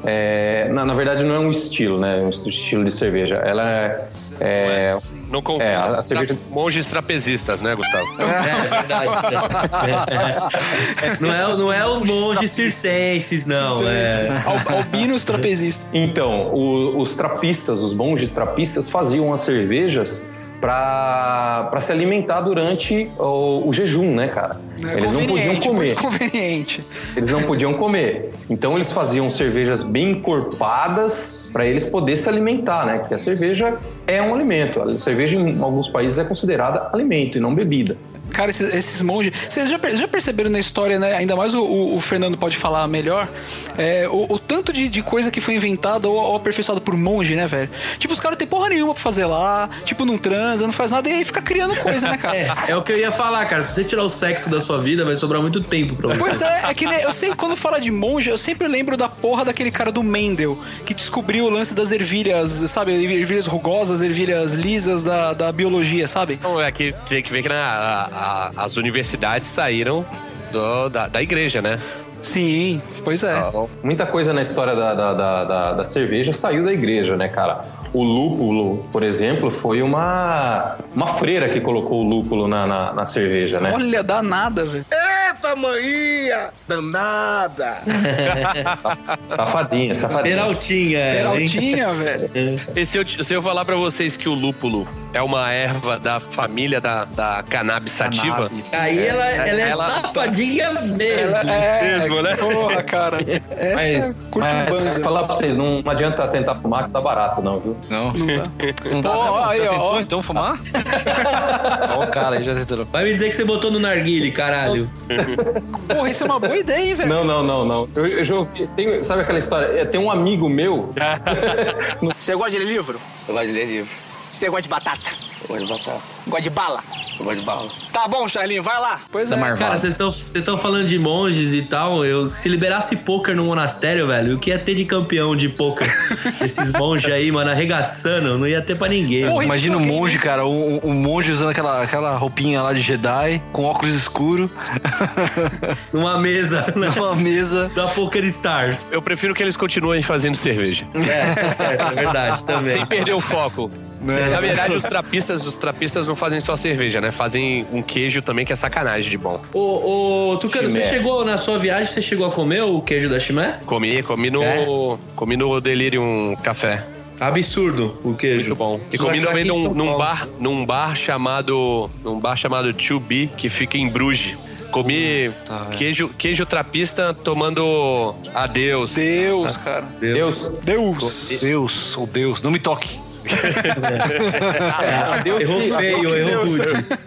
S7: é, na, na verdade não é um estilo, né, um est- estilo de cerveja. Ela é, é,
S8: Não confunda.
S7: É, a- a cerveja-
S8: Tra- Monges trapezistas, né, Gustavo?
S5: É verdade. não, é, não é os monges circenses, não. É.
S3: Al- Albinos trapezistas.
S7: Então, o- os trapistas, os monges trapistas faziam as cervejas para se alimentar durante o, o jejum, né, cara?
S3: É
S7: Eles não podiam comer.
S3: Muito conveniente.
S7: Eles não podiam comer. Então eles faziam cervejas bem encorpadas para eles poderem se alimentar, né? Porque a cerveja é um alimento. A cerveja em alguns países é considerada alimento e não bebida.
S3: Cara, esses, esses monges. Vocês já, já perceberam na história, né? Ainda mais o, o- o Fernando pode falar melhor. é, o, o tanto de, de coisa que foi inventada ou, ou aperfeiçoada por monge, né, velho? Tipo, os caras não tem porra nenhuma pra fazer lá. Tipo, não transa, não faz nada. E aí fica criando coisa, né, cara?
S5: É, é o que eu ia falar, cara. Se você tirar o sexo da sua vida, vai sobrar muito tempo pra você.
S3: Pois é, é que né, eu sei quando fala de monge, eu sempre lembro da porra daquele cara do Mendel, que descobriu o lance das ervilhas, sabe? Ervilhas rugosas, ervilhas lisas da, da biologia, sabe?
S8: Então é que tem que ver que né, a- a- as universidades saíram do- da, da igreja, né?
S3: Sim, pois é.
S7: Muita coisa na história da, da, da, da- da cerveja saiu da igreja, né, cara? O lúpulo, por exemplo, foi uma, uma freira que colocou o lúpulo na, na, na cerveja, né?
S3: Olha, dá nada, velho.
S13: Eita, maninha! Danada!
S7: Safadinha, safadinha.
S5: Peraltinha?
S3: Peraltinha, velho.
S8: E se eu, se eu falar pra vocês que o lúpulo é uma erva da família da, da cannabis sativa.
S5: Aí ela, ela é safadinha mesmo.
S3: É,
S8: Mesmo, né?
S3: Porra, cara. Essa
S7: Mas,
S3: é curtimbanza.
S7: mas falar pra vocês, não, não adianta tentar fumar que tá barato, não, viu?
S6: Não.
S3: Não dá.
S6: Não dá.
S3: Ó,
S6: não.
S3: aí, ó,
S6: tentou,
S3: ó.
S6: então fumar? Ó, o cara aí já tentou.
S5: Vai me dizer que você botou no narguile, caralho.
S3: Porra, isso é uma boa ideia, hein, velho?
S7: Não, não, não, não. Eu, eu já ouvi. tem- sabe aquela história? É, Tem um amigo meu.
S10: Você gosta de ler livro?
S9: Eu gosto de ler livro.
S10: Você gosta de batata?
S9: Eu gosto de batata.
S10: Gosta de bala?
S9: Eu gosto de bala.
S10: Tá bom, Charlinho, vai lá.
S3: Pois é.
S6: Marvel.
S5: Cara, vocês estão vocês estão falando de monges e tal. Eu, se liberasse poker no monastério, velho, o que ia ter de campeão de poker? Esses monges aí, mano, arregaçando, não ia ter pra ninguém.
S3: Porra,
S6: Imagina um monge, cara, um, um monge usando aquela, aquela roupinha lá de Jedi, com óculos escuros,
S5: Numa mesa, né?
S6: numa mesa.
S5: Da Poker Stars.
S8: Eu prefiro que eles continuem fazendo cerveja.
S5: É, certo, é verdade também.
S8: Sem perder o foco.
S6: Né?
S8: Na verdade, os trapistas, os trapistas não fazem só cerveja, né? Fazem um queijo também, que é sacanagem de bom.
S5: Ô, ô, Tucano, você
S7: Chimé.
S5: chegou na sua viagem, você chegou a comer o queijo da Chimé?
S8: Comi, comi no.
S5: É?
S8: Comi no Delirium Café.
S5: Absurdo o queijo.
S8: Muito bom. E comi também num, num bar, num bar chamado. Num bar chamado 2B, que fica em Bruges. Comi queijo, queijo trapista tomando adeus.
S3: Deus, cara.
S7: Deus.
S3: Deus.
S6: Deus, oh Deus, não me toque.
S7: Deus
S5: Errou
S7: que-
S5: feio, errou rude.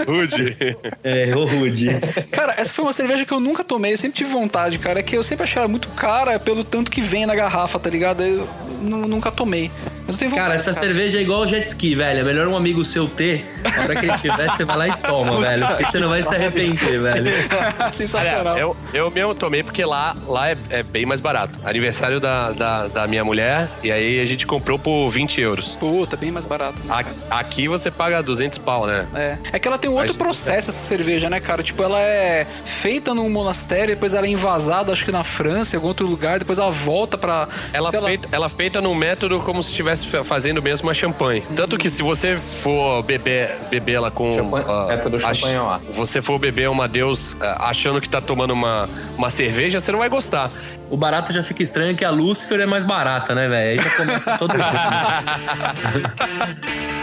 S8: Rude.
S5: É, errou rude.
S3: Cara, essa foi uma cerveja que eu nunca tomei, eu sempre tive vontade, cara. É que eu sempre achei ela muito cara pelo tanto que vem na garrafa, tá ligado? Eu nu- nunca tomei. Mas eu tenho vontade.
S5: Cara, essa cerveja é igual jet ski, velho. É melhor um amigo seu ter. Na hora que ele tiver, você vai lá e toma, velho. Porque você não vai se arrepender, velho.
S3: Sensacional.
S8: Aliás, eu, eu mesmo tomei porque lá, lá é, é bem mais barato. Aniversário da, da, da minha mulher, e aí a gente comprou por 20 euros.
S3: Puta, bem mais barato.
S8: A- Aqui você paga 200 pau, né?
S3: É. É que ela tem um outro
S8: Mas-
S3: processo, essa cerveja, né, cara? Tipo, ela é feita num monastério, depois ela é invasada, acho que na França, em algum outro lugar, depois ela volta pra.
S8: Ela
S3: lá.
S8: feita, ela feita num método como se estivesse fa- fazendo mesmo uma champanhe. Tanto que se você for beber, beber ela com.
S7: Champanhe-
S8: ah,
S7: método
S8: ach-
S7: champanhe ó.
S8: Você for beber uma Deus ah, achando que tá tomando uma, uma cerveja, você não vai gostar.
S5: O barato já fica estranho que a Lucifer é mais barata, né, velho? Aí já começa todo mundo.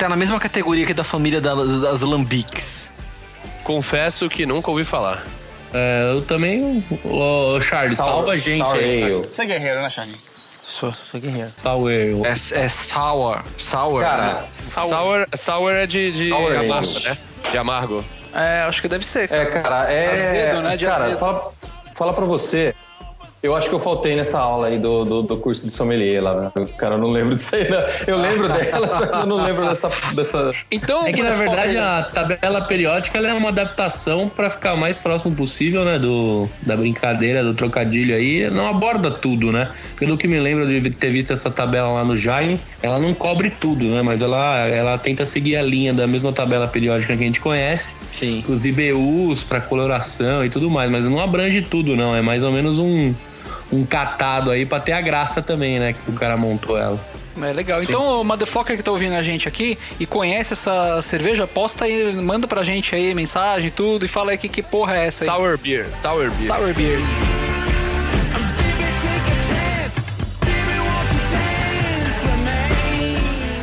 S6: Tá na mesma categoria que da família das, das Lambics.
S8: Confesso que nunca ouvi falar.
S5: É, eu também. Ô, Charles,
S7: Sour-
S5: salva a gente
S7: sour
S5: aí.
S7: ale.
S10: Você é guerreiro, né, Charlinho?
S9: Sou, sou guerreiro.
S5: Sour ale.
S6: É, é sour. Sour.
S7: Cara,
S8: Sour, sour é de, de
S7: Sour ale.
S8: amargo, né? De amargo.
S3: É, acho que deve ser, cara.
S7: É, cara, é.
S3: Azedo, né? De
S7: cara,
S3: azedo.
S7: Fala, fala pra você. Eu acho que eu faltei nessa aula aí do, do, do curso de sommelier lá. né? Cara, eu não lembro disso aí, não. Eu lembro delas, mas eu não lembro dessa. dessa...
S3: Então,
S5: É que na verdade a tabela periódica ela é uma adaptação pra ficar o mais próximo possível, né, do da brincadeira, do trocadilho aí, não aborda tudo, né? Pelo que me lembro de ter visto essa tabela lá no Jaime, ela não cobre tudo, né, mas ela ela tenta seguir a linha da mesma tabela periódica que a gente conhece,
S6: Sim.
S5: os IBUs pra coloração e tudo mais, mas não abrange tudo não, é mais ou menos um um catado aí pra ter a graça também, né, que o cara montou ela.
S3: É legal. Então, o motherfucker que tá ouvindo a gente aqui e conhece essa cerveja, posta aí, manda pra gente aí mensagem e tudo e fala aí que, que porra é essa aí.
S8: Sour beer. Sour beer.
S3: Sour beer.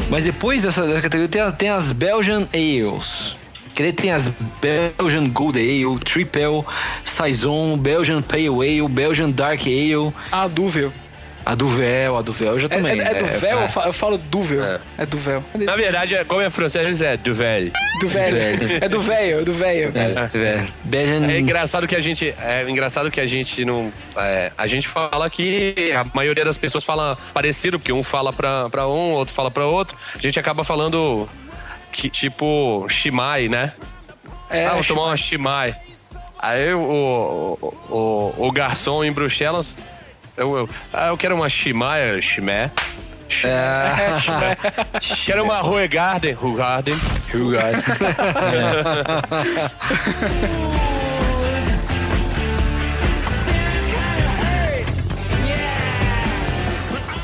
S6: Mas depois dessa categoria tem as, tem as Belgian Ales. Que tem as Belgian Gold Ale, Triple, Saison, Belgian Pale Ale, Belgian Dark Ale.
S3: A Duvel.
S6: A Duvel, a Duvel eu já
S3: É,
S6: também.
S3: é, é Duvel?
S6: é.
S3: Eu, falo, eu falo Duvel.
S8: É.
S3: É, Duvel.
S8: Na verdade, é- como é francês, é do velho.
S3: Do velho. É do velho, é do velho.
S6: É, é.
S8: É engraçado que a gente. É engraçado que a gente não. é, a gente fala que a maioria das pessoas fala parecido, porque um fala pra, pra um, outro fala pra outro. A gente acaba falando que, tipo Shimai, né?
S3: É,
S8: ah, vou
S3: Shimai.
S8: tomar uma Shimai. Aí o, o, o, o garçom em Bruxelas, eu, eu, ah, eu quero uma Shimai, Chimé.
S6: É.
S8: Quero uma Rue Garden. Rue Garden.
S6: Rue Garden.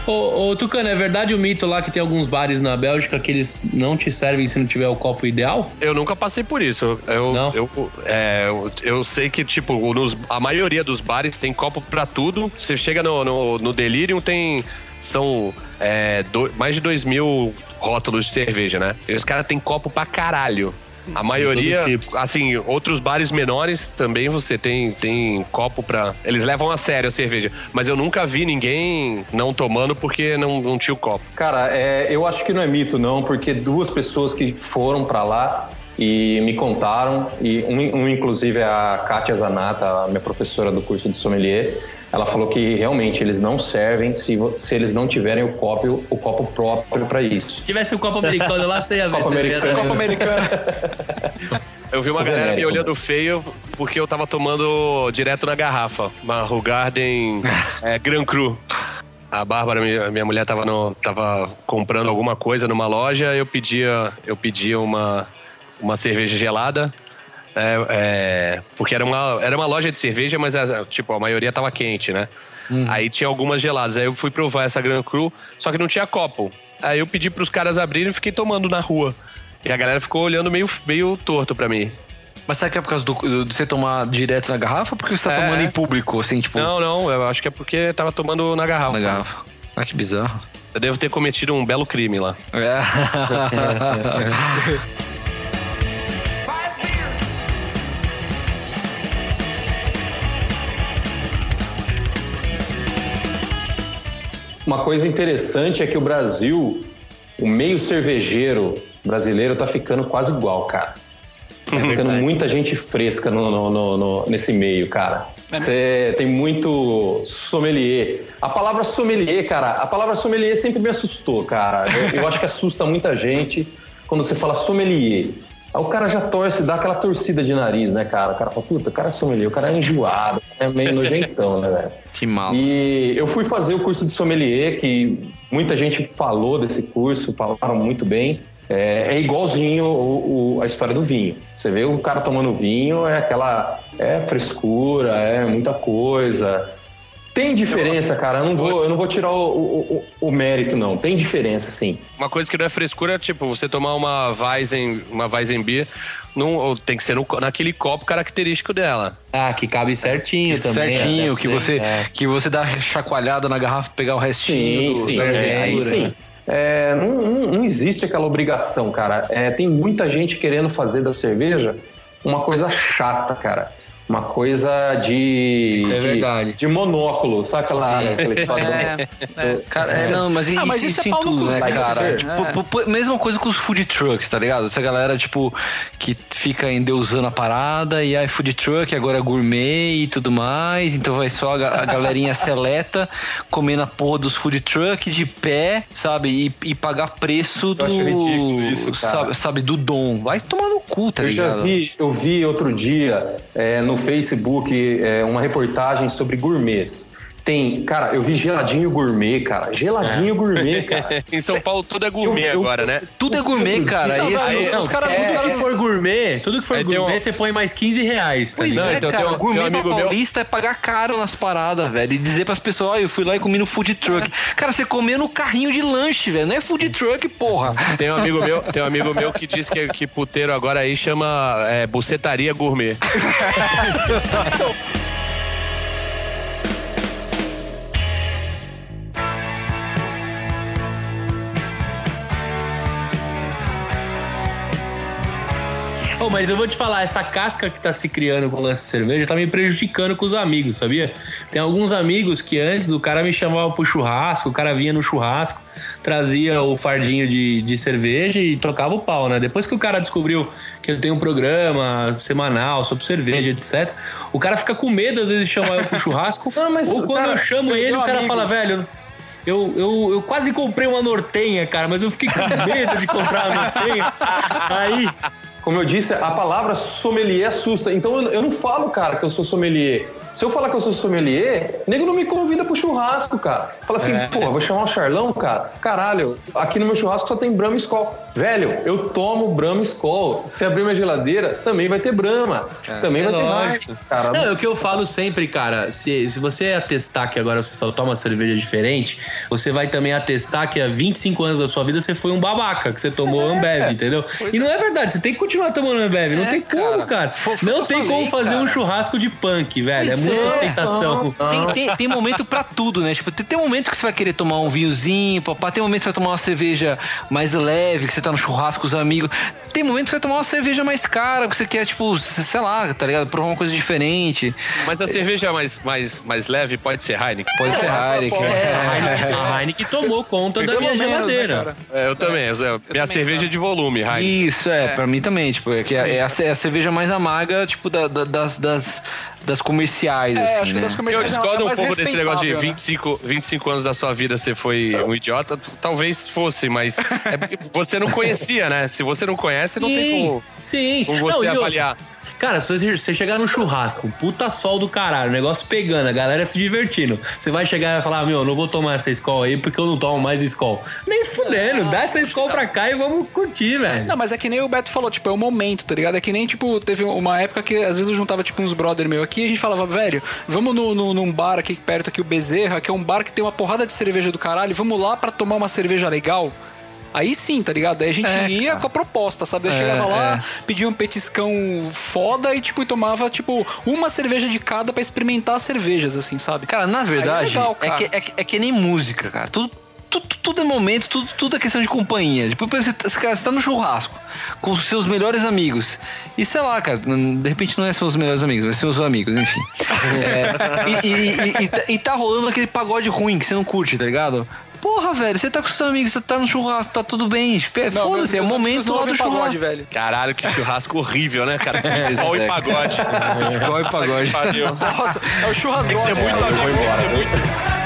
S5: Ô, ô, Tucano, é verdade o mito lá que tem alguns bares na Bélgica que eles não te servem se não tiver o copo ideal?
S8: Eu nunca passei por isso. Eu, eu, é, eu, eu sei que, tipo, nos, a maioria dos bares tem copo pra tudo. Você chega no, no, no Delirium, tem. São é, do- mais de dois mil rótulos de cerveja, né? E os caras têm copo pra caralho. A maioria, assim, outros bares menores também você tem, tem copo pra. Eles levam a sério a cerveja. Mas eu nunca vi ninguém não tomando porque não, não tinha o copo.
S7: Cara, é, eu acho que não é mito, não, porque duas pessoas que foram pra lá e me contaram, e um, um, inclusive é a Kátia Zanata, a minha professora do curso de sommelier, ela falou que realmente eles não servem se, se eles não tiverem o copo, o copo próprio pra isso.
S5: Se tivesse o copo americano lá, você ia ver.
S7: Copo
S5: você ia
S7: americano.
S8: Eu vi uma galera me olhando feio porque eu tava tomando direto na garrafa. Uma Rugarden é, Gran Cru. A Bárbara, minha, minha mulher, tava, no, tava comprando alguma coisa numa loja. Eu pedia, eu pedia uma, uma cerveja gelada. É, é, porque era uma, era uma loja de cerveja, mas a- tipo, a maioria tava quente, né? Aí tinha algumas geladas. Aí eu fui provar essa Gran Cru, só que não tinha copo. Aí eu pedi pros caras abrirem e fiquei tomando na rua. E a galera ficou olhando meio, meio torto pra mim.
S6: Mas será que é por causa do, do- de você tomar direto na garrafa ou porque você tá
S8: É.
S6: tomando em público, assim, tipo...
S8: Não, não, eu acho que é porque tava tomando na garrafa.
S6: Na garrafa. Ah, que bizarro.
S8: Eu devo ter cometido um belo crime lá.
S6: É.
S7: Uma coisa interessante é que o Brasil, o meio cervejeiro brasileiro tá ficando quase igual, cara. Tá ficando muita gente fresca no, no- no- no- nesse meio, cara. Você tem muito sommelier. A palavra sommelier, cara, a palavra sommelier sempre me assustou, cara. Eu, eu acho que assusta muita gente quando você fala sommelier. Aí o cara já torce, dá aquela torcida de nariz, né, cara? O cara fala, puta, o cara é sommelier, o cara é enjoado, é meio nojentão, né, velho?
S6: Que mal.
S7: E eu fui fazer o curso de sommelier, que muita gente falou desse curso, falaram muito bem. É, é igualzinho o- o- a história do vinho. Você vê o cara tomando vinho, é aquela. É frescura, é muita coisa. Tem diferença, cara. Eu não vou, eu não vou tirar o, o- o- o mérito, não. Tem diferença, sim.
S8: Uma coisa que não é frescura é tipo, você tomar uma Weizen, uma Weizenbier, não, ou tem que ser no- naquele copo característico dela.
S5: Ah, que cabe certinho também.
S6: Certinho,
S5: né?
S6: que você.
S5: É.
S6: que você dá chacoalhada na garrafa pra pegar o restinho.
S7: Sim,
S6: do-
S7: sim. é, aí sim. É, não, não- não existe aquela obrigação, cara. É, tem muita gente querendo fazer da cerveja uma coisa chata, cara. Uma coisa de.
S5: Isso é
S7: de,
S5: verdade.
S7: De monóculo, sabe aquela,
S6: Sim.
S7: aquela história
S6: É, Cara, é, não, mas,
S3: Ah, mas isso é
S6: em
S3: pau no cu,
S6: né, cara? Tipo,
S3: É.
S6: mesma coisa com os food trucks, tá ligado? Essa galera, tipo, que fica endeusando a parada e aí food truck agora é gourmet e tudo mais, então vai só a, a galerinha seleta comendo a porra dos food truck de pé, sabe? E, e pagar preço do.
S7: acho ridículo isso, cara.
S6: sabe, sabe, do dom. Vai tomar no cu, tá
S7: eu
S6: ligado?
S7: já vi, eu vi outro dia é, no Facebook é, uma reportagem sobre gourmets. Tem, cara, eu vi geladinho gourmet, cara. Geladinho gourmet, cara.
S8: em São Paulo tudo é gourmet
S7: Eu- eu-
S8: agora, né?
S6: Tudo é gourmet, cara.
S3: Não,
S6: esse-
S3: velho,
S5: Não,
S3: os caras
S5: tudo
S3: buscam-
S5: que for gourmet, tudo que for
S8: Aí
S5: gourmet,
S8: um-
S5: você põe mais 15 reais. Tá
S6: Pois
S5: ligado?
S8: Não,
S6: é,
S8: então
S6: cara,
S8: tem um-
S6: gourmet
S8: tem um
S6: pra
S8: amigo meu-
S6: paulista é pagar caro nas paradas, velho. E dizer pras pessoas, ó, eu fui lá e comi no food truck. Cara, você comeu no carrinho de lanche, velho. Não é food truck, porra.
S8: Tem um amigo meu, tem um amigo meu que diz que, que puteiro agora aí chama é, bucetaria gourmet.
S5: Ô, mas eu vou te falar, essa casca que tá se criando com o lance de cerveja tá me prejudicando com os amigos, sabia? Tem alguns amigos que antes o cara me chamava pro churrasco, o cara vinha no churrasco, trazia o fardinho de, de cerveja e trocava o pau, né? Depois que o cara descobriu que eu tenho um programa semanal sobre cerveja, etc., o cara fica com medo às vezes de chamar eu pro churrasco.
S7: Não, mas,
S5: ou quando
S7: cara,
S5: eu chamo ele, o cara
S3: amigos.
S5: fala, velho. Eu, eu, eu quase comprei uma nortenha, cara, mas eu fiquei com medo de comprar uma nortenha. Aí.
S7: Como eu disse, a palavra sommelier assusta. Então eu, não falo, cara, que eu sou sommelier. Se eu falar que eu sou sommelier, nego não me convida pro churrasco, cara. Fala assim,
S5: É.
S7: pô, vou chamar o Charlão, cara. Caralho, aqui no meu churrasco só tem Brahma Skol. Velho, eu tomo Brahma Skol. Se abrir minha geladeira, também vai ter Brahma. também
S5: É
S7: vai ter
S5: lógico.
S7: Heineken, cara.
S5: Não, é o que eu falo sempre, cara. Se, se você atestar que agora você só toma cerveja diferente, você vai também atestar que há 25 anos da sua vida você foi um babaca, que você tomou Ambev, entendeu? E não é verdade, você tem que continuar tomando Ambev. Não
S6: É,
S5: tem como, cara. Não tem como fazer um churrasco de punk, velho. É
S6: Pois
S5: muita
S6: é.
S5: ostentação.
S6: Tem, tem, tem momento pra tudo, né? Tipo, tem, tem momento que você vai querer tomar um vinhozinho, papá. Tem momento que você vai tomar uma cerveja mais leve, que você tá no churrasco com os amigos. Tem momento que você vai tomar uma cerveja mais cara, que você quer, tipo, sei lá, tá ligado? Provar uma coisa diferente.
S8: Mas a cerveja mais, mais, mais leve pode ser Heineken?
S6: Pode ser Heineken.
S5: É, a Heineken, a Heineken tomou conta da minha
S8: menos, né,
S5: geladeira.
S8: cara? É, eu também. eu- minha cerveja é de volume, Heineken.
S6: Isso, é, pra mim também, tipo, é, que é, é a, é a cerveja mais amarga, tipo, da- da- das, das, das comerciais,
S3: É,
S6: assim,
S3: acho que
S6: né?
S3: das
S8: Eu
S3: comerciais é
S8: discordo um
S3: mais
S8: pouco desse negócio de
S3: respeitável, né?
S8: 25, 25 anos da sua vida você foi um idiota. Talvez fosse, mas é porque você não conhecia, né? Se você não conhece, não tem como,
S5: Sim.
S8: como
S5: Não,
S8: você
S5: outra,
S8: avaliar.
S5: Cara, se você chegar no churrasco, puta sol do caralho, o negócio pegando, a galera se divertindo. Você vai chegar e vai falar, meu, não vou tomar essa escola aí porque eu não tomo mais escola. Nem fudendo, dá essa escola pra cá e vamos curtir, velho.
S3: Não, mas é que nem o Beto falou, tipo, é o momento, tá ligado? É que nem, tipo, teve uma época que às vezes eu juntava, tipo, uns brother meu aqui e a gente falava, velho, vamos no, no- num bar aqui perto aqui, o Bezerra, que é um bar que tem uma porrada de cerveja do caralho, vamos lá pra tomar uma cerveja legal. Aí sim, tá ligado? Aí a gente
S6: É,
S3: ia com a proposta, sabe? Daí
S6: É,
S3: chegava lá,
S6: é.
S3: pedia um petiscão foda e, tipo, e tomava, tipo, uma cerveja de cada pra experimentar as cervejas, assim, sabe?
S6: Cara, na verdade,
S3: é, legal,
S6: é,
S3: cara.
S6: que, é, que, é que nem música, cara. Tudo, tudo, tudo é momento, tudo, tudo é questão de companhia. Tipo, você, você, cara, você tá no churrasco com os seus melhores amigos. E sei lá, cara, de repente não é seus melhores amigos, vai ser os amigos, enfim. É, e, e- e- e tá- e tá rolando aquele pagode ruim que você não curte, tá ligado? Porra, velho, você tá com seus amigos, você tá no churrasco, tá tudo bem. Foda-se, é o momento do
S3: pagode,
S6: churrasco.
S3: velho.
S8: Caralho, que churrasco horrível, né, cara? Escol e pagode.
S6: Escol e pagode.
S3: Nossa, é o churrasco.
S8: Tem que ser muito amigo, tem que ser muito...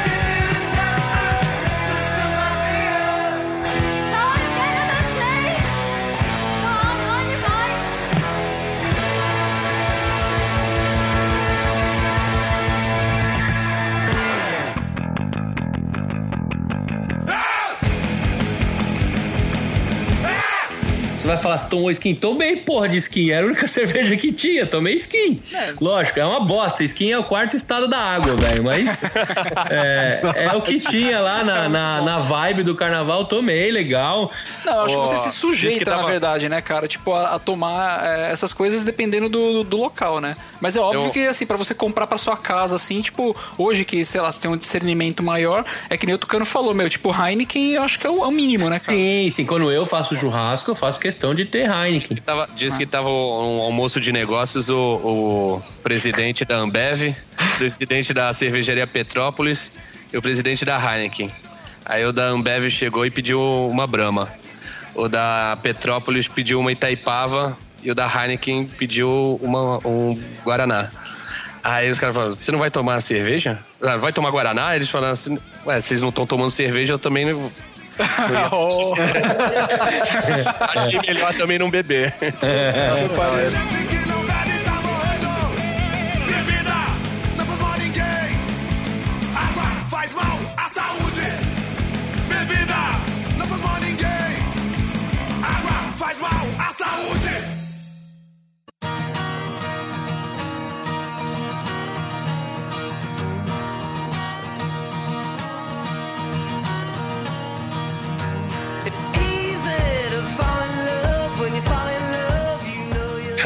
S5: vai falar, você tomou skin? Tomei, porra, de skin. Era a única cerveja que tinha, tomei skin. Lógico, é uma bosta. Skin é o quarto estado da água, velho. Mas é, é o que tinha lá na, na, na vibe do carnaval. Tomei, legal.
S3: Não, eu acho que você se sujeita, na
S8: tava-
S3: verdade, né, cara? Tipo, a, a tomar é, essas coisas dependendo do, do local, né? Mas é óbvio
S8: Eu-
S3: que, assim, pra você comprar pra sua casa, assim, tipo, hoje que, sei lá, você tem um discernimento maior, é que nem o Tucano falou, meu, tipo, Heineken eu acho que é o, é o mínimo, né, cara?
S5: Sim, sim. Quando eu faço churrasco, eu faço questão de ter Heineken.
S8: Tava, diz que tava um almoço de negócios, o, o presidente da Ambev, o presidente da cervejaria Petrópolis e o presidente da Heineken. Aí o da Ambev chegou e pediu uma Brahma. O da Petrópolis pediu uma Itaipava e o da Heineken pediu uma, um Guaraná. Aí os caras falaram, você não vai tomar cerveja? Ah, Vai tomar Guaraná? Eles falaram assim, ué, vocês não estão tomando cerveja, eu também não...
S3: Oh.
S8: Achei melhor também não beber.
S4: Bebida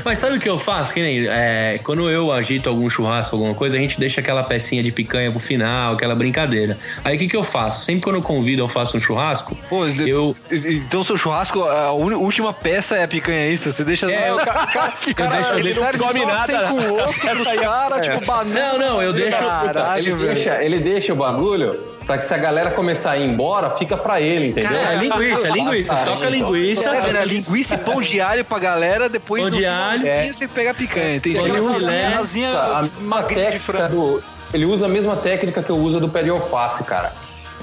S5: Mas sabe o que eu faço? Que nem, é, quando eu agito algum churrasco, alguma coisa, a gente deixa aquela pecinha de picanha pro final, aquela brincadeira. Aí o que, que eu faço? Sempre quando eu convido, eu faço um churrasco.
S6: Pô,
S5: eu.
S6: Então, seu churrasco, a última peça é a picanha, é isso? Você deixa.
S5: É, o ca-
S3: cara, cara,
S5: deixo
S3: ele serve
S5: come nada.
S3: sem com osso pros
S5: é-
S3: caras,
S5: é.
S3: tipo, banana.
S5: Não, não, eu deixo-
S6: Caralho,
S7: ele,
S6: velho.
S7: deixa, ele deixa o bagulho pra que se a galera começar a ir embora, fica pra ele, entendeu?
S5: Cara, é linguiça, é linguiça.
S7: Passa
S5: Toca linguiça.
S6: É, velho, linguiça e pão de alho pra galera, depois
S5: Pão de alho.
S6: você pega a picanha, entendi.
S5: Ele usa,
S7: A
S3: de
S7: técnica
S3: frango.
S7: do- ele usa a mesma técnica que eu uso do pé de alface, cara.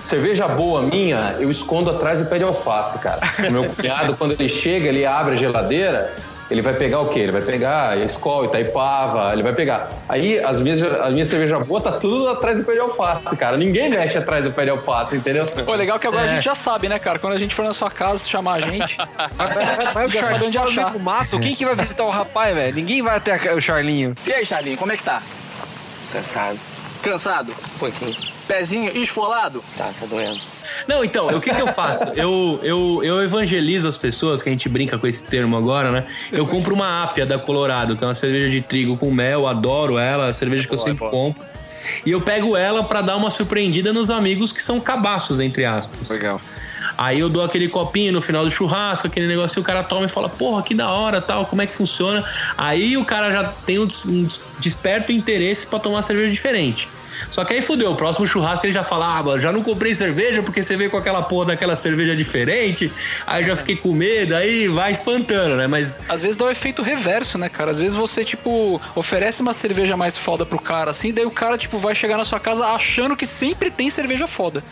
S7: Cerveja boa minha, eu escondo atrás do pé de alface, cara. O meu cunhado, quando ele chega, ele abre a geladeira, ele vai pegar o quê? Ele vai pegar Skol, Itaipava, ele vai pegar. Aí, as minhas, as minhas cervejas boas tá tudo atrás do pé de alface, cara. Ninguém mexe atrás do pé de alface, entendeu?
S3: Pô, legal que agora
S6: É.
S3: a gente já sabe, né, cara? Quando a gente for na sua casa chamar a gente,
S6: Vai
S3: já sabe onde achar.
S6: o mato. Quem que vai visitar o rapaz, velho? Ninguém vai até o Charlinho.
S10: E aí, Charlinho, como é que tá?
S9: Cansado.
S10: Cansado?
S9: Um pouquinho.
S10: Pezinho esfolado?
S9: Tá, tá doendo.
S5: Não, então, o que, que eu faço? Eu, eu, eu evangelizo as pessoas, que a gente brinca com esse termo agora, né? Eu compro uma ápia da Colorado, que é uma cerveja de trigo com mel, adoro ela, é a cerveja que eu sempre compro. E eu pego ela pra dar uma surpreendida nos amigos que são cabaços, entre aspas.
S6: Legal.
S5: Aí eu dou aquele copinho no final do churrasco, aquele negocinho, o cara toma e fala, porra, que da hora, tal, como é que funciona? Aí o cara já tem um, des- um des- desperto interesse pra tomar cerveja diferente. Só que aí fudeu, o próximo churrasco ele já fala, ah, já não comprei cerveja porque você veio com aquela porra daquela cerveja diferente, aí já fiquei com medo, aí vai espantando, né? Mas
S3: Às vezes dá o efeito reverso, né, cara? Às vezes você, tipo, oferece uma cerveja mais foda pro cara, assim, daí o cara, tipo, vai chegar na sua casa achando que sempre tem cerveja foda.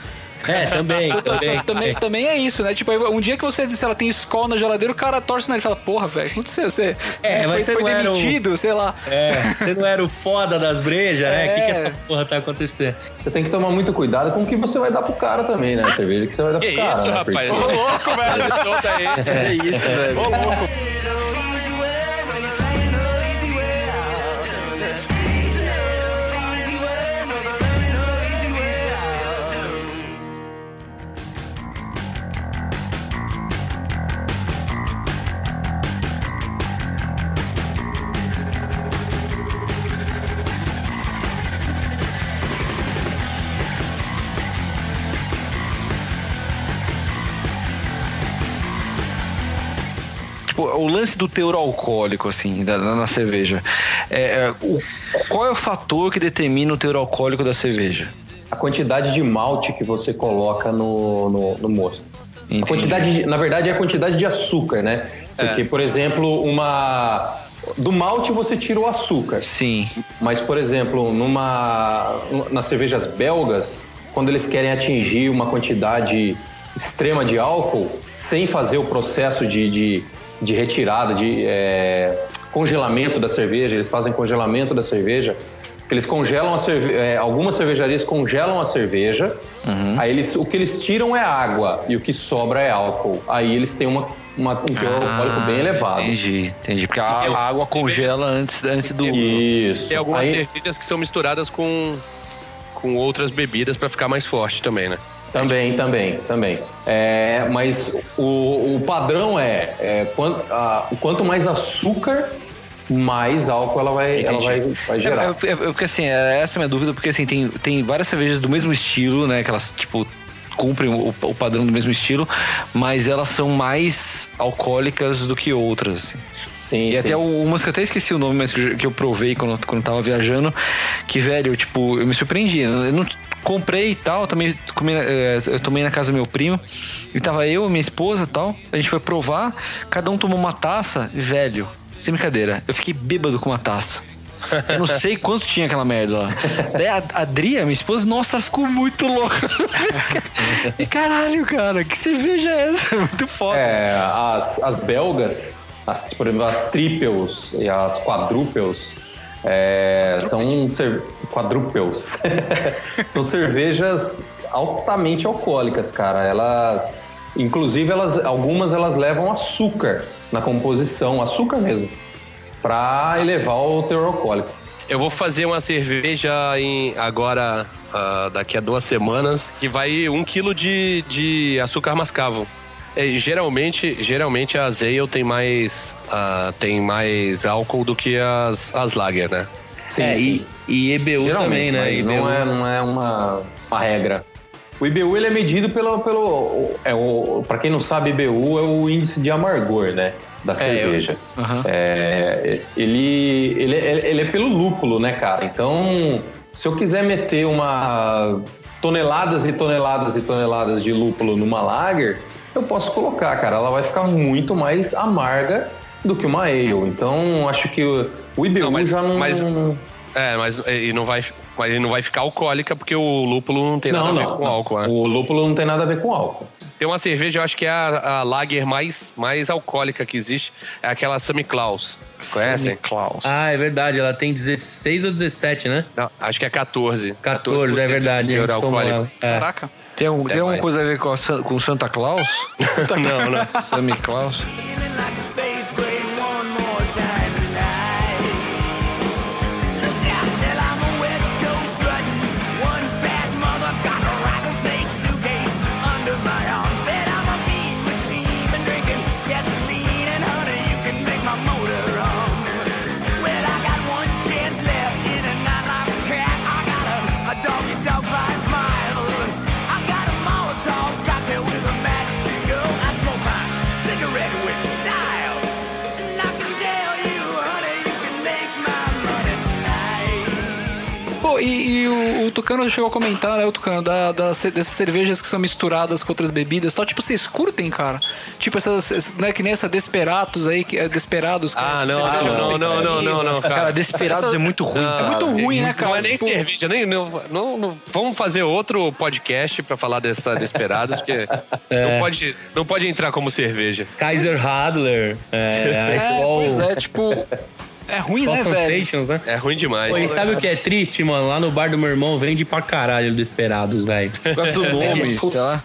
S5: É, também, também.
S3: também, também é isso, né? Tipo, um dia que você disse ela tem escola na geladeira, o cara torce na e fala, porra, velho, o que aconteceu? Você,
S5: É,
S3: foi,
S5: mas você
S3: foi
S5: não era o-
S3: demitido, sei lá.
S5: É, você não era o foda das brejas, né? O que, que
S3: É.
S5: essa porra tá acontecendo?
S7: Você tem que tomar muito cuidado com o que você vai dar pro cara também, né? A cerveja que você vai dar
S8: Que
S7: pro cara.
S8: isso,
S7: né?
S8: rapaz?
S7: Porque-
S8: Ô, louco, velho. Solta aí.
S6: É isso, velho.
S8: Ô, louco.
S6: O lance do teor alcoólico, assim, da, na cerveja. É, é, o- qual é o fator que determina o teor alcoólico da cerveja?
S7: A quantidade de malte que você coloca no, no, no mosto. A quantidade, de- na verdade, é a quantidade de açúcar, né? Porque, por exemplo, uma. Do malte você tira o açúcar.
S6: Sim.
S7: Mas, por exemplo, numa. Nas cervejas belgas, quando eles querem atingir uma quantidade extrema de álcool, sem fazer o processo de, de, de retirada, de é, congelamento da cerveja, eles fazem congelamento da cerveja. Eles congelam a cerveja. algumas cervejarias congelam a cerveja. Aí eles, o que eles tiram é água e o que sobra é álcool. Aí eles têm uma, uma, um teor alcoólico bem elevado.
S6: Ah, Entendi, entendi. Porque a, a água congela antes, antes do.
S7: Isso.
S8: Tem algumas
S7: Aí-
S8: cervejas que são misturadas com, com outras bebidas pra ficar mais forte também, né?
S7: Também, também, também. É, mas o, o padrão é, é quanto, a- quanto mais açúcar, mais álcool ela vai, ela vai, vai gerar.
S6: É, é, é, porque assim, é, essa é a minha dúvida, porque assim, tem, tem várias cervejas do mesmo estilo, né? Que elas, tipo, cumprem o, o padrão do mesmo estilo, mas elas são mais alcoólicas do que outras, assim.
S7: Sim,
S6: E
S7: sim.
S6: até umas que eu até esqueci o nome, mas que eu, eu provei quando, quando eu tava viajando, que, velho, tipo, eu me surpreendi. Eu não comprei e tal, também comi, eh, eu tomei na casa do meu primo, e tava eu, minha esposa e tal, a gente foi provar, cada um tomou uma taça, e, velho, sem brincadeira, eu fiquei bêbado com uma taça. Eu não sei quanto tinha aquela merda lá. Daí a a Adria, minha esposa, nossa, ela ficou muito louca. E caralho, cara, que cerveja é essa? Muito foda.
S7: É, as, as belgas, as, por exemplo, as triples e as quadruples, é, são quadruples. são cervejas altamente alcoólicas, cara. Elas, inclusive, elas, algumas elas levam açúcar na composição, açúcar mesmo, para elevar o teor alcoólico.
S8: Eu vou fazer uma cerveja em, agora, ah, daqui a duas semanas, que vai um quilo de, de açúcar mascavo. É, geralmente, geralmente a Ale tem mais, ah, tem mais álcool do que as, as lager, né?
S5: é, E, e EBU também, né?
S7: mas
S5: IBU.
S7: Não é, não é uma, uma regra. O IBU ele é medido pelo. pelo é o, pra quem não sabe, IBU é o índice de amargor, né? Da cerveja. É, ele, ele, é- ele é pelo lúpulo, né, cara? Então, se eu quiser meter uma toneladas e toneladas e toneladas de lúpulo numa lager, eu posso colocar, cara. Ela vai ficar muito mais amarga do que uma ale. Então, acho que o, o IBU já não.
S8: Mas É, mas e não vai, mas ele não vai ficar alcoólica porque o lúpulo não tem nada
S7: Não,
S8: a ver
S7: não,
S8: com
S7: não.
S8: álcool. né?
S7: O lúpulo não tem nada a ver com álcool.
S8: Tem uma cerveja, eu acho que é a, a lager mais, mais alcoólica que existe, é aquela Sammy Claus. Conhecem?
S6: Klaus.
S5: Ah, é verdade, ela tem 16 ou 17, né?
S8: Não, acho que é 14.
S5: 14, é verdade.
S8: de alcoólico.
S5: É.
S3: Caraca.
S6: Tem, algum- tem alguma coisa a ver com, a com Santa Claus?
S5: Não, não.
S6: Sammy Claus?
S3: e, e o, o Tucano chegou a comentar, né, o Tucano, da, ce- dessas cervejas que são misturadas com outras bebidas tal. Tipo, vocês curtem, cara? Tipo, essas, né, que nem essa Desperados aí, que é Desperados.
S8: Ah,
S3: é
S8: não, não, não, não, não, não, não,
S6: Cara,
S8: cara.
S6: Desperados é muito ruim.
S3: É muito ruim, né, cara?
S8: Não é nem
S3: Tipo,
S8: cerveja, nem, não, não, não- Vamos fazer outro podcast pra falar dessa Desperados, porque
S5: É.
S8: não, pode, não pode entrar como cerveja.
S5: Kaiser Hadler. É,
S3: É,
S5: Skol-
S3: pois é, tipo... É ruim,
S5: Skol
S3: né, velho?
S5: Né?
S8: É ruim demais.
S5: Pô, e sabe o que é triste, mano? Lá no bar do meu irmão vende pra caralho Desperados, velho.
S6: Causa do nome, sei lá.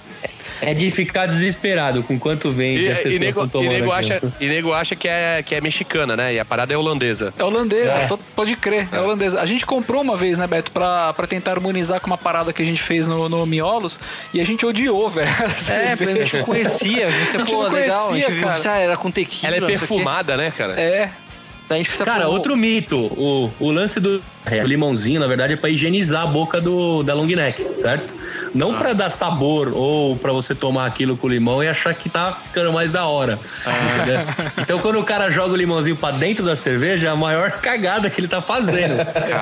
S5: É de ficar desesperado com quanto vende
S8: E,
S5: as
S8: e,
S5: pessoas
S8: nego,
S5: estão
S8: e,
S5: tomando
S8: nego acha, e nego acha que é, que é mexicana, né? E a parada é holandesa.
S3: É holandesa,
S5: É.
S3: pode crer, é holandesa. A gente comprou uma vez, né, Beto, pra, pra tentar harmonizar com uma parada que a gente fez no, no Miolos e a gente odiou, velho.
S6: É, a gente não conhecia. A gente,
S3: A gente
S6: pô,
S3: não
S6: legal.
S3: conhecia,
S6: a gente viu,
S3: cara.
S6: ah, era com tequila.
S8: Ela é perfumada, né, cara?
S3: É.
S6: Daí a gente precisa
S5: Cara,
S6: pôr-
S5: outro mito. O, o lance do o limãozinho, na verdade, é pra higienizar a boca do, da long neck, certo? Não pra dar sabor ou pra você tomar aquilo com limão e achar que tá ficando mais da hora. entendeu? Então, quando o cara joga o limãozinho pra dentro da cerveja, é a maior cagada que ele tá fazendo.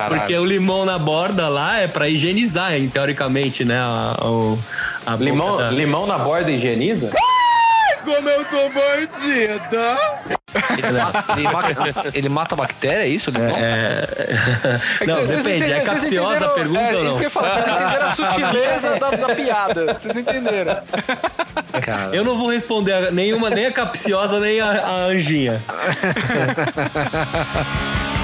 S5: Porque o limão na borda lá é pra higienizar, hein, teoricamente, né? A, o- a boca
S7: Limão,
S5: da-
S7: limão na borda higieniza?
S14: Como eu tô mordida!
S6: Ele mata, ele mata- ele mata a bactéria, é isso?
S5: É...
S3: É que
S5: Não,
S3: vocês-
S5: depende. É capciosa a pergunta
S3: é,
S5: ou não?
S3: Isso que eu ia falar, vocês entenderam a sutileza da, da piada. Vocês entenderam.
S6: Cara.
S5: Eu não vou responder a- nenhuma, nem a capciosa, nem a, a anjinha.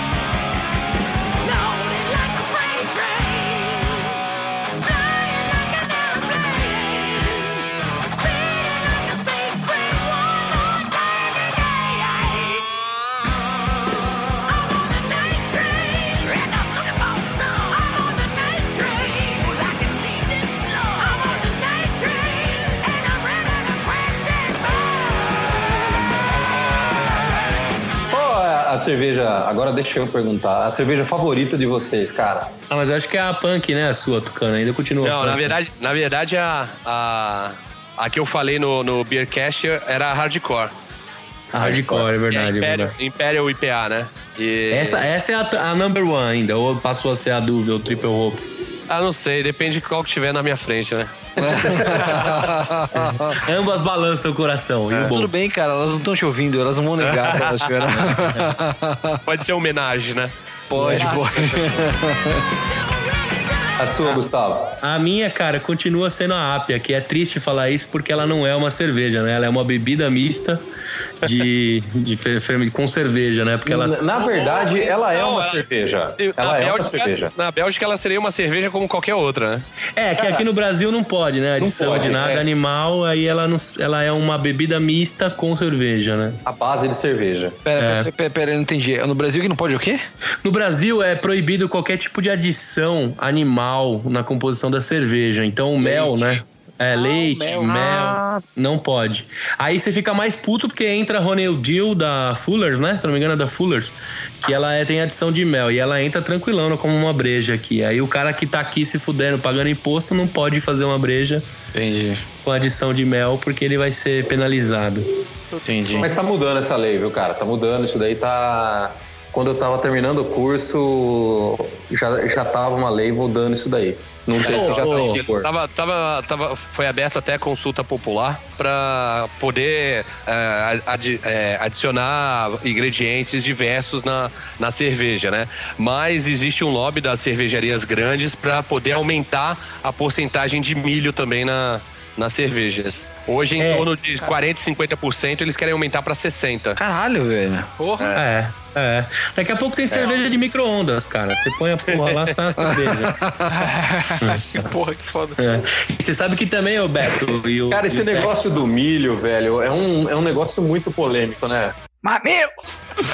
S14: a
S7: cerveja, agora deixa eu perguntar, a cerveja favorita de vocês, cara?
S5: Ah, mas eu acho que é a punk, né? A sua, Tucana. Ainda continua.
S8: Não, na verdade, na verdade a, a, a que eu falei no, no Beercast era a hardcore.
S5: A hardcore, é verdade.
S8: É Imperial,
S5: verdade.
S8: Imperial IPA, né? E-
S5: Essa, essa é a, a number one ainda, ou passou a ser a dúvida, o triple hope.
S8: Ah, não sei, depende de qual que tiver na minha frente, né?
S5: Ambas balançam o coração e o bolso.
S6: Tudo bem, cara, elas não estão te ouvindo, elas não vão negar que elas tiveram.
S8: Pode ser homenagem, né?
S6: Pode, pode.
S7: A sua, Gustavo?
S5: A minha, cara, continua sendo a Apia, que é triste falar isso porque ela não é uma cerveja, né? Ela é uma bebida mista de, de fe- com cerveja, né? Porque ela.
S7: Na- Na verdade, ela é
S8: Não,
S7: uma
S8: ela-
S7: cerveja.
S8: Se-
S7: Ela
S8: na,
S7: é uma cerveja.
S8: na Bélgica ela seria uma cerveja como qualquer outra, né?
S5: É, que aqui no Brasil não pode, né? Adição
S7: pode,
S5: de nada
S7: é.
S5: animal, aí ela, não, ela é uma bebida mista com cerveja, né?
S7: A base de cerveja.
S6: Pera,
S5: É.
S6: pera, pera, pera, eu não entendi. No Brasil que não pode o quê?
S5: No Brasil é proibido qualquer tipo de adição animal na composição da cerveja. Então o mel, né? É, leite,
S3: mel.
S5: mel,
S6: Ah.
S5: não pode. Aí você fica mais puto porque entra a Ronald Dill da Fullers, né? Se não me engano é da Fullers, que ela é, tem adição de mel. E ela entra tranquilona como uma breja aqui. Aí o cara que tá aqui se fudendo, pagando imposto, não pode fazer uma breja
S6: Entendi.
S5: com adição de mel porque ele vai ser penalizado.
S6: Entendi.
S7: Mas tá mudando essa lei, viu, cara? Tá mudando, isso daí tá. quando eu tava terminando o curso, já, já tava uma lei mudando isso daí. Não sei se já tá em vigor.
S8: Tava, tava, tava, foi aberta até consulta popular para poder é, adi- é, adicionar ingredientes diversos na, na cerveja, né? Mas existe um lobby das cervejarias grandes para poder aumentar a porcentagem de milho também na, nas cervejas. Hoje, em
S5: É.
S8: torno de 40%, 50%, eles querem aumentar para 60%.
S6: Caralho, velho.
S3: Porra.
S5: É, é. Daqui a pouco tem cerveja de micro-ondas, cara. Você põe a porra lá, sai a cerveja.
S3: Porra, que foda.
S5: É. Você sabe que também, o Beto e o.
S7: Cara,
S5: e
S7: esse negócio do milho, velho, é um, é um negócio muito polêmico, né?
S6: Mamilo!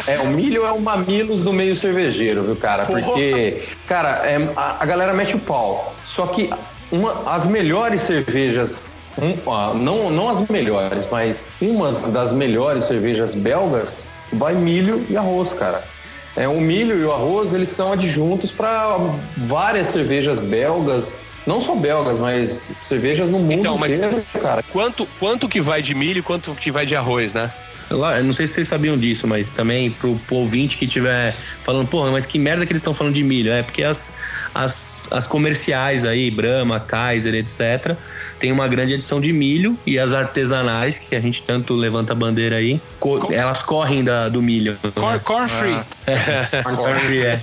S7: É, o milho é o mamilos do meio cervejeiro, viu, cara? Porque, cara, é, a, a galera mete o pau. Só que uma, as melhores cervejas, um, ah, não, não as melhores, mas umas das melhores cervejas belgas, vai milho e arroz, cara. É, o milho e o arroz, eles são adjuntos para várias cervejas belgas, não só belgas, mas cervejas no mundo
S8: Então, mas
S7: inteiro, cara.
S8: quanto, quanto que vai de milho e quanto que vai de arroz, né?
S5: Lá, eu não sei se vocês sabiam disso, mas também pro, pro ouvinte que estiver falando, porra, mas que merda que eles estão falando de milho? É porque as, as, as comerciais aí, Brahma, Kaiser, etc., tem uma grande adição de milho e as artesanais, que a gente tanto levanta a bandeira aí, co- elas correm da, do milho.
S3: Corn,
S5: né?
S3: corn free.
S5: É, corn free, é.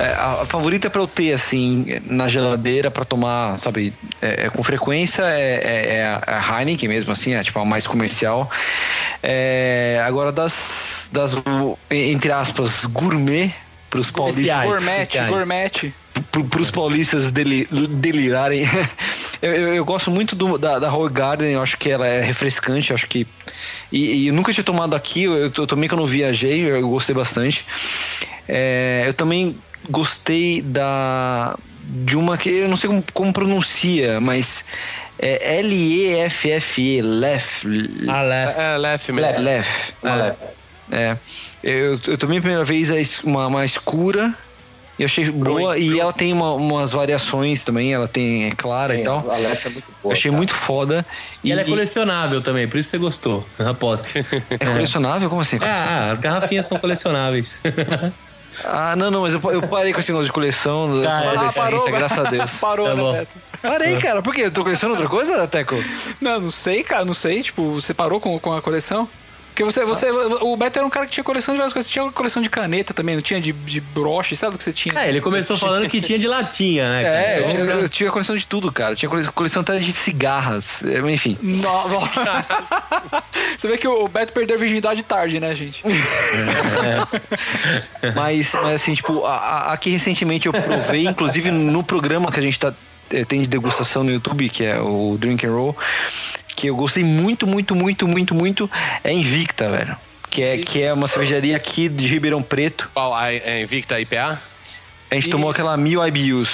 S6: É, a, favorita pra eu ter, assim, na geladeira pra tomar, sabe, é, é com frequência é, é- é a a Heineken mesmo, assim, é tipo a mais comercial. É, agora, das, das, entre aspas, gourmet pros paulistas.
S3: Gourmet, gourmet.
S6: Pro, pros paulistas deli- delirarem. eu, eu, eu gosto muito do- da, da Royal Garden, eu acho que ela é refrescante, eu acho que. E, e eu nunca tinha tomado aqui, eu, eu também quando viajei, eu gostei bastante. É, eu também gostei da. De uma que eu não sei como, como pronuncia, mas. É L-E-F-F-E, Lef.
S5: Ah, Lef.
S8: É, Lef mesmo.
S6: Lef.
S7: Ah, Lef.
S6: É. Eu, eu tomei a primeira vez uma, uma escura e eu achei boa. E ela tem uma- umas variações também, ela tem é clara e tal.
S7: A Lef é muito
S6: Eu
S7: boa.
S6: achei muito foda.
S5: E ela é colecionável também, por isso você gostou, aposto.
S6: É colecionável? Como assim?
S5: Ah, as garrafinhas são colecionáveis.
S6: Ah, não, não, mas eu, eu parei com esse negócio de coleção.
S5: Tá,
S6: com a
S5: ah,
S3: parou,
S6: graças a Deus.
S3: Parou,
S5: Tá
S3: né. Beto?
S6: Parei, cara. Por quê? Eu tô colecionando outra coisa, Teco?
S3: Não, não sei, cara, não sei. Tipo, você parou com, com a coleção? Porque você, você, o Beto era um cara que tinha coleção de várias coisas. Você tinha coleção de caneta também, não tinha de, de broche, sabe o que você tinha?
S5: É, ele começou falando que tinha de latinha, né? cara?
S6: É, eu
S5: Então,
S6: tinha, eu tinha coleção de tudo, cara. Eu tinha coleção, coleção até de cigarras. É, Enfim.
S3: No- no- você vê que o Beto perdeu a virgindade tarde, né, gente?
S6: Mas, mas assim, tipo, a- a- aqui recentemente eu provei, inclusive no programa que a gente tá, eh, tem de degustação no YouTube, que é o Drink and Roll, que eu gostei muito, muito, muito, muito, muito, é Invicta, velho. Que é, que é uma cervejaria aqui de Ribeirão Preto.
S8: Qual? A a Invicta IPA?
S6: A gente tomou
S3: Isso.
S6: aquela mil IBUs.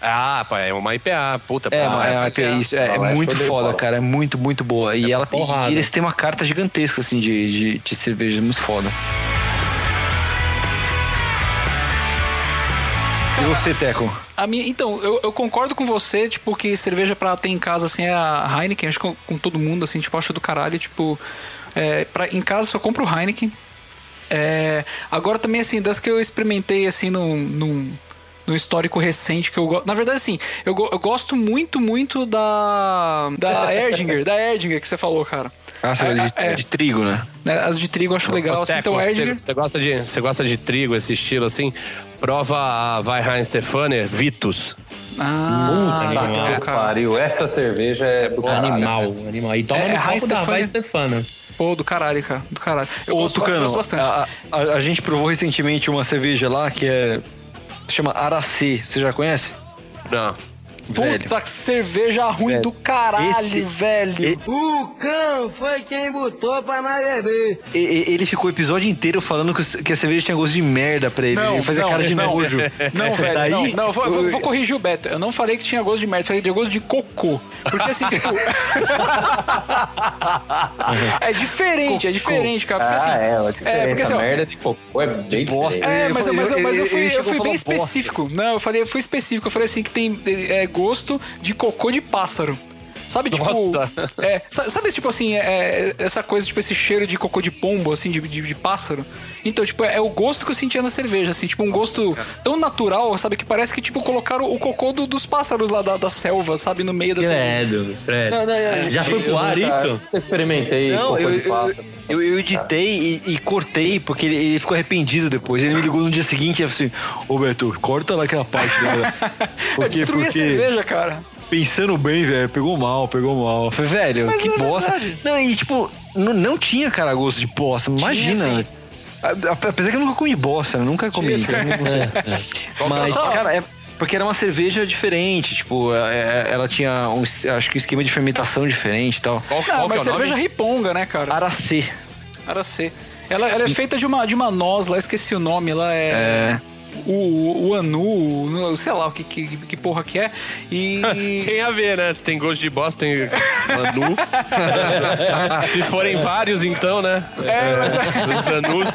S8: Ah, pá, é uma IPA, puta.
S6: É,
S8: pá,
S6: uma- é, uma
S8: IPA.
S6: Isso, é, é
S7: é
S6: muito foda, cara. É muito, muito boa. E ela tem, e eles têm uma carta gigantesca, assim, de, de, de cerveja. Muito foda. E você, Teco?
S3: A minha, então, eu, eu concordo com você, tipo, que cerveja pra ter em casa, assim, é a Heineken, acho que com, com todo mundo, assim, tipo, acho do caralho, tipo, é, pra, em casa só compro Heineken. É, agora também, assim, das que eu experimentei, assim, num, num, num histórico recente que eu gosto. Na verdade, assim, eu, go- eu gosto muito, muito da. Da Erdinger, da Erdinger que você falou, cara.
S6: Ah, cerveja de,
S3: É, é.
S6: de trigo, né?
S3: Né, As de trigo eu acho legal, assim, então
S8: você,
S3: Erdinger.
S8: você gosta de, você gosta de trigo, esse estilo assim? Prova a Weihheim Stefaner Vitus.
S3: Ah,
S5: Puta, animal.
S3: cara.
S7: Pariu, essa cerveja é do caralho.
S5: Animal, animal. E toma
S3: É,
S5: no
S3: Heinz
S5: copo da. Vai Stefana.
S3: Pô, do caralho, cara. Do caralho. Eu
S6: Ô,
S3: gosto,
S6: Tucano,
S3: gosto bastante.
S6: a, a, a gente provou recentemente uma cerveja lá que é. se chama Aracê. Você já conhece?
S8: Não.
S3: Puta que cerveja ruim do caralho,
S6: Esse-
S3: velho.
S13: O cão foi quem botou pra nós beber.
S6: E- e- Ele ficou o episódio inteiro falando que a cerveja tinha gosto de merda pra ele.
S3: Não,
S6: ele fazia
S3: não,
S6: cara de
S3: não.
S6: nojo.
S3: Não, velho,
S6: Daí,
S3: não, não, vou, vou-
S6: eu-
S3: vou corrigir o Beto. Eu não falei que tinha gosto de merda, falei que tinha gosto de cocô. Porque assim, tipo. é diferente, é diferente, cara. Porque, assim,
S7: ah, é,
S3: é, porque, assim, ó,
S7: merda de cocô é bem diferente.
S3: É, mas, eu- mas, eu- mas eu fui, eu fui bem
S6: falar bosta.
S3: específico. Não, eu falei, eu fui específico. Eu falei assim que tem é, gosto de cocô de pássaro. Sabe, tipo.
S15: Nossa.
S3: É, sa- sabe, tipo assim, é, é, essa coisa, tipo, esse cheiro de cocô de pombo, assim, de, de, de pássaro? Então, tipo, é, é o gosto que eu sentia na cerveja, assim, tipo, um gosto tão natural, sabe, que parece que, tipo, colocaram o cocô do- dos pássaros lá da, da selva, sabe, no meio da cerveja.
S5: Credo, credo.
S6: Não, não,
S5: É, Já foi pro ar isso?
S7: Eu experimentei
S6: Não,
S7: cocô
S6: eu,
S7: de
S6: eu,
S7: pássaro.
S6: eu, eu editei e, e cortei porque ele, ele ficou arrependido depois. Ele me ligou no dia seguinte e falou assim: Ô Beto, corta lá aquela parte dela.
S3: Eu destruí a cerveja, cara.
S6: Pensando bem, velho, pegou mal, pegou mal. Eu falei, velho,
S3: Mas
S6: que
S3: é
S6: bosta.
S3: verdade.
S6: Não, e tipo, não, não tinha cara gosto de bosta, imagina. Apesar que eu nunca comi bosta, eu nunca comi.
S3: Tinha,
S6: então eu não sei. Mas, cara, é. Porque era uma cerveja diferente, tipo, é- é- ela tinha um, acho que um esquema de fermentação diferente e tal.
S15: Qual,
S3: Não,
S15: qual é
S3: mas
S15: o
S3: cerveja
S15: nome?
S3: riponga, né, cara?
S6: Aracê.
S3: Aracê. Ela, ela é feita de uma, de uma noz lá, esqueci o nome, lá é.
S6: É.
S3: O, o anu, o- sei lá o que, que, que porra que é. E.
S15: Tem a ver, né? Se tem gosto de bosta, tem Manu. Se forem vários, então, né?
S3: É, mas
S15: Os anus.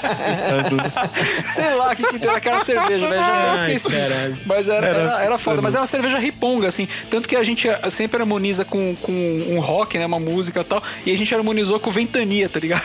S3: sei lá o que, que tem naquela cerveja, velho. Já
S5: Ai,
S3: esqueci.
S5: caralho.
S3: Mas era, era, era foda. Mas é uma cerveja riponga, assim. Tanto que a gente sempre harmoniza com, com um rock, né? Uma música e tal. E a gente harmonizou com ventania, tá ligado?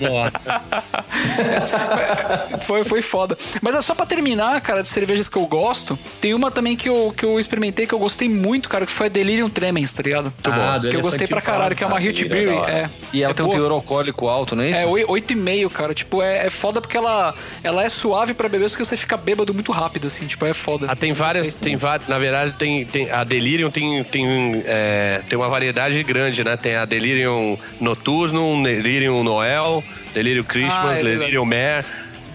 S5: Nossa.
S3: foi, foi foda. Mas é só pra terminar, cara, de cervejas que eu gosto. Tem uma também que eu, que eu experimentei que eu gostei muito, cara, que foi a Delirium Tremens, tá ligado?
S5: Ah, do
S3: que eu gostei pra caralho, que é uma Hit Brewery. É,
S6: E ela
S3: é
S6: tem um teor alcoólico alto, né?
S3: É, oi- 8,5, cara. Tipo, é, é foda porque ela, ela é suave pra beber, só que você fica bêbado muito rápido, assim. Tipo, é foda.
S15: Ah, tem várias, tem várias, na verdade, tem, tem a Delirium tem, tem, é, tem uma variedade grande, né? Tem a Delirium Noturno, Delirium Noel, Delirium Christmas,
S3: Ah, é.
S15: Delirium Mare.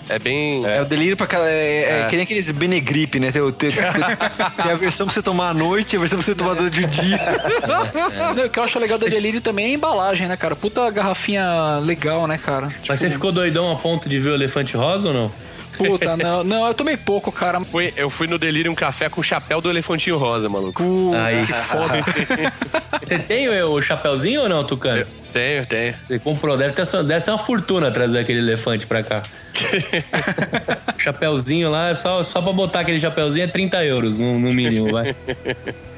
S15: É bem.
S6: É o delírio pra. É, é
S15: É.
S6: que nem aqueles Benegripe, né? Tem, o- tem- tem- tem a versão pra você tomar à noite e a versão pra você tomar durante o dia.
S3: Não, o que eu acho legal da Delírio também é a embalagem, né, cara? Puta garrafinha legal, né, cara? Tipo,
S5: Mas você ficou doidão a ponto de ver o elefante rosa ou não?
S3: Puta, não, não, eu tomei pouco, cara.
S15: Fui, eu fui no Delirium Café com o chapéu do elefantinho rosa, maluco.
S3: Puta,
S5: Aí.
S3: que foda.
S5: Você tem o o chapeuzinho ou não, Tucano?
S15: Tenho, tenho.
S5: Você comprou, deve, ter, deve ser uma fortuna trazer aquele elefante pra cá. chapeuzinho lá, só, só pra botar aquele chapeuzinho é 30 euros no, no mínimo, vai.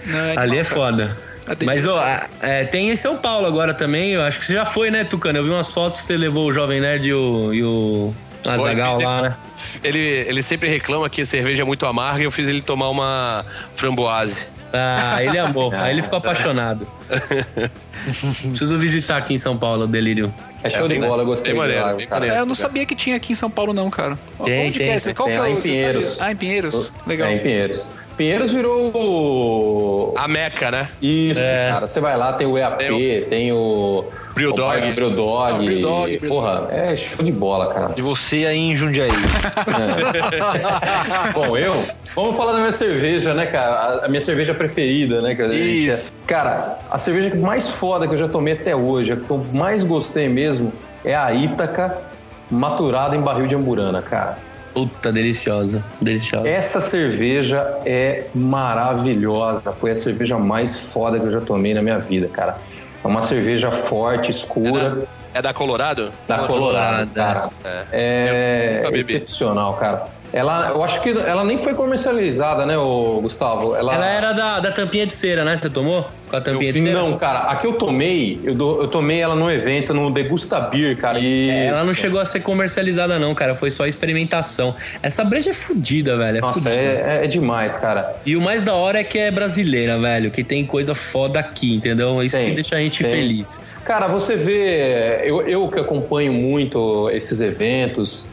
S3: Não, é
S5: Ali é foda. Mas, ó,
S3: é
S5: é, tem em São Paulo agora também. Eu acho que você já foi, né, Tucano? Eu vi umas fotos que você levou o Jovem Nerd e o, e o Azagal
S15: fiz-
S5: lá, né?
S15: Ele, ele sempre reclama que a cerveja é muito amarga e eu fiz ele tomar uma framboase.
S5: Ah, ele amou. Aí ele ficou apaixonado. Preciso visitar aqui em São Paulo o Delírio.
S7: É show de bola, eu gostei
S15: maneiro,
S7: lago.
S3: É, eu não sabia que tinha aqui em São Paulo, não, cara.
S5: Tem,
S3: Onde
S5: tem,
S3: que é esse? Qual
S7: tem
S3: que é o
S7: em Pinheiros.
S3: Ah, em Pinheiros? Legal.
S7: É, em Pinheiros. Pinheiros virou o...
S15: A Meca, né?
S7: Isso,
S5: É.
S7: cara. Você vai lá, tem o EAP,
S15: Tem
S7: tem o...
S15: Brew
S7: o pai
S15: Dog.
S7: do Brew Dog.
S3: Brew Dog, Brew
S7: Porra, é show de bola, cara.
S6: E você aí em Jundiaí.
S7: Bom, eu? Vamos falar da minha cerveja, né, cara? A- A minha cerveja preferida, né, cara?
S6: Isso.
S7: Cara, a cerveja mais foda que eu já tomei até hoje, a que eu mais gostei mesmo, é a Ítaca maturada em barril de amburana, cara.
S5: Puta, deliciosa. Deliciosa.
S7: Essa cerveja é maravilhosa. Foi a cerveja mais foda que eu já tomei na minha vida, cara. É uma cerveja forte, escura,
S15: É da Colorado?
S7: da Colorado, cara. É,
S15: nunca bebi.
S7: excepcional, cara. Ela, eu acho que ela nem foi comercializada, né, ô, Gustavo?
S5: Ela era da, da tampinha de cera, né? Você tomou? Com a tampinha de cera?
S7: Não, cara, a que eu tomei, eu, do- eu tomei ela num evento, no Degusta Beer, cara. E
S5: É, Ela não chegou a ser comercializada, não, cara. Foi só experimentação. Essa breja é fodida, velho. É
S7: Nossa,
S5: fudida.
S7: é, é- é demais, cara.
S5: E o mais da hora é que é brasileira, velho. Que tem coisa foda aqui, entendeu? Isso
S7: Tem,
S5: que deixa a gente
S7: tem.
S5: feliz.
S7: Cara, você vê, eu, eu que acompanho muito esses eventos,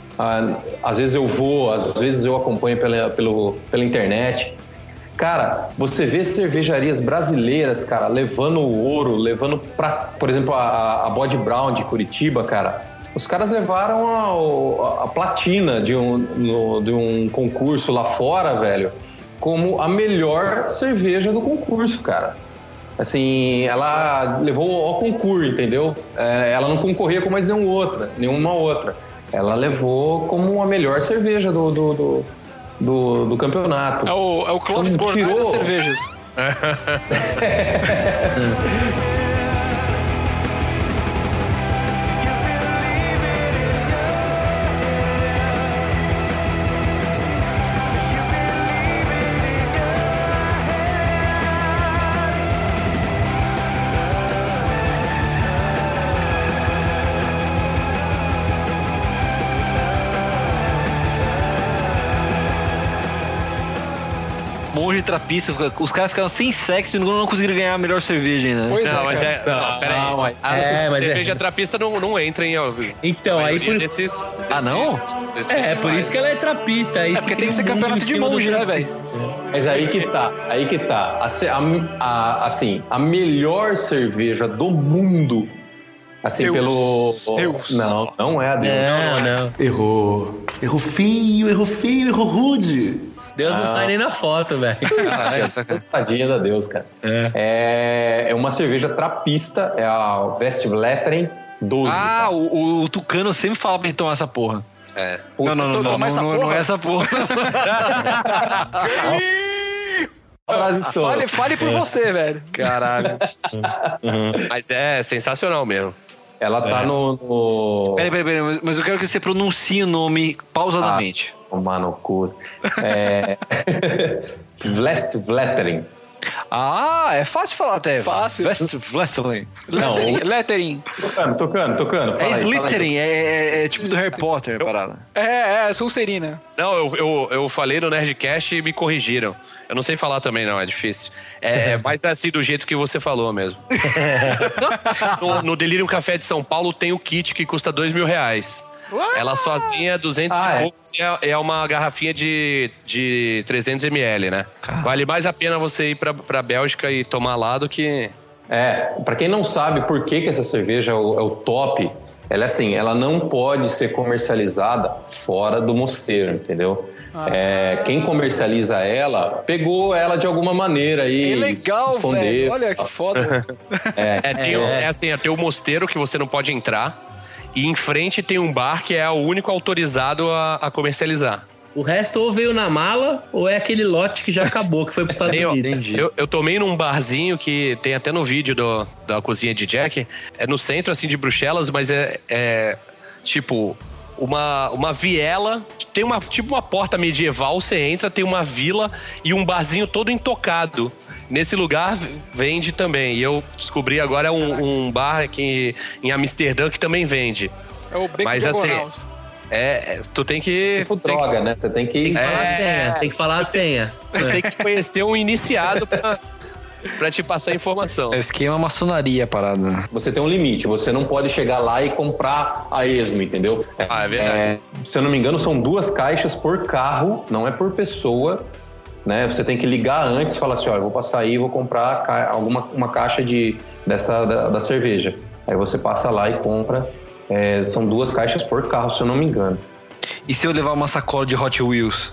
S7: às vezes eu vou, às vezes eu acompanho pela, pelo, pela internet. Cara, você vê cervejarias brasileiras, cara, levando ouro, levando pra, por exemplo, a, a Body Brown de Curitiba, cara. Os caras levaram a, a- a platina de um, no- de um concurso lá fora, velho. como a melhor cerveja do concurso, cara. Assim, ela levou ao concurso, entendeu? É, ela não concorria com mais nenhuma outra, nenhuma outra. Ela levou como a melhor cerveja do, do, do, do- do campeonato.
S3: É o, é o Clóvis
S7: Então,
S3: Bornai
S7: tirou-
S3: das cervejas.
S6: Monge trapista, os caras ficaram sem sexo e não conseguiram ganhar a melhor cerveja ainda. né?
S8: não, mas é. Não, peraí.
S5: Não, mas-
S8: a
S5: é, mas é-
S8: cerveja trapista não, não entra em.
S5: Então, aí por-
S8: Desses,
S6: Ah, não?
S8: desses
S5: É, por isso que ela é trapista. Aí
S3: É
S5: se
S3: porque tem que ser campeonato de monge, né, velho?
S7: Mas aí que tá, aí que tá. A- a- assim, a melhor cerveja do mundo. Assim,
S3: Deus.
S7: pelo.
S3: Deus.
S7: Não, não é a Deus.
S5: Não, não.
S16: Errou. Errou feio, errou feio, errou rude.
S5: Deus não
S7: Ah.
S5: sai nem na foto, velho.
S8: Caralho, essa cara.
S7: Tadinha da Deus, cara. É. é uma cerveja trapista, é a Westvleteren 12.
S6: Ah, o, o Tucano sempre fala pra gente tomar essa porra.
S8: É.
S6: Não, não, não,
S3: Toma
S6: não, não,
S3: essa
S6: não,
S3: porra?
S6: não é essa porra.
S3: Fale, fale por você, velho.
S8: Caralho. Mas é sensacional mesmo.
S7: Ela tá no. no...
S6: Peraí, peraí, peraí, mas- mas eu quero que você pronuncie o nome pausadamente.
S7: Tomar no cu. É. Westvleteren.
S6: Ah, é fácil falar até.
S3: Fácil.
S6: Wrestling.
S7: Não,
S3: Lettering, lettering.
S7: tocando, tocando, tocando.
S6: É
S7: Fala.
S6: Slytherin, é, é- é tipo do Harry Potter, a parada.
S3: É, é, Sonserina.
S8: Não, eu, eu, eu falei no Nerdcast e me corrigiram. Eu não sei falar também, não, é difícil. É, é mais assim do jeito que você falou mesmo. no, no Delirium Café de São Paulo tem o kit que custa dois mil reais. Ela sozinha, 200
S7: Ah,
S8: e
S7: é?
S8: poucos, é, é uma garrafinha de, de 300 ml, né? Vale mais a pena você ir pra, pra Bélgica e tomar lá do que...
S7: É, pra quem não sabe por que, que essa cerveja é o, é o top, ela é assim, ela não pode ser comercializada fora do mosteiro, entendeu? É, quem comercializa ela, pegou ela de alguma maneira aí.
S3: É legal,
S7: escondeu.
S3: velho. Olha que foda.
S7: É,
S8: É, tem, o- é assim, é, tem o mosteiro que você não pode entrar e em frente tem um bar que é o único autorizado a, a comercializar.
S5: O resto ou veio na mala ou é aquele lote que já acabou, que foi pros Estados
S8: ó,
S5: Unidos.
S8: eu, eu tomei num barzinho que tem até no vídeo do- da cozinha de Jack. É no centro, assim, de Bruxelas, mas é, é, tipo uma, uma viela. Tem uma tipo uma porta medieval, você entra, tem uma vila e um barzinho todo intocado. Nesse lugar vende também. E eu descobri agora um, um bar aqui em Amsterdã que também vende.
S3: É o Beco
S8: Mas assim, é, é, tu tem que.
S7: tipo
S8: tem que-
S7: droga, né? Você tem que.
S5: Tem que falar a
S8: É.
S5: senha, tem que falar a senha.
S8: tem que conhecer um iniciado pra, pra te passar informação.
S6: É o esquema maçonaria a parada.
S7: Você tem um limite, você não pode chegar lá e comprar a esmo, entendeu?
S8: Ah, é verdade.
S7: se eu não me engano, são duas caixas por carro, não é por pessoa. Né? Você tem que ligar antes e falar assim: ó, eu vou passar aí e vou comprar ca- alguma uma caixa de, dessa, da, da cerveja. Aí você passa lá e compra. É, são duas caixas por carro, se eu não me engano.
S6: E se eu levar uma sacola de Hot Wheels?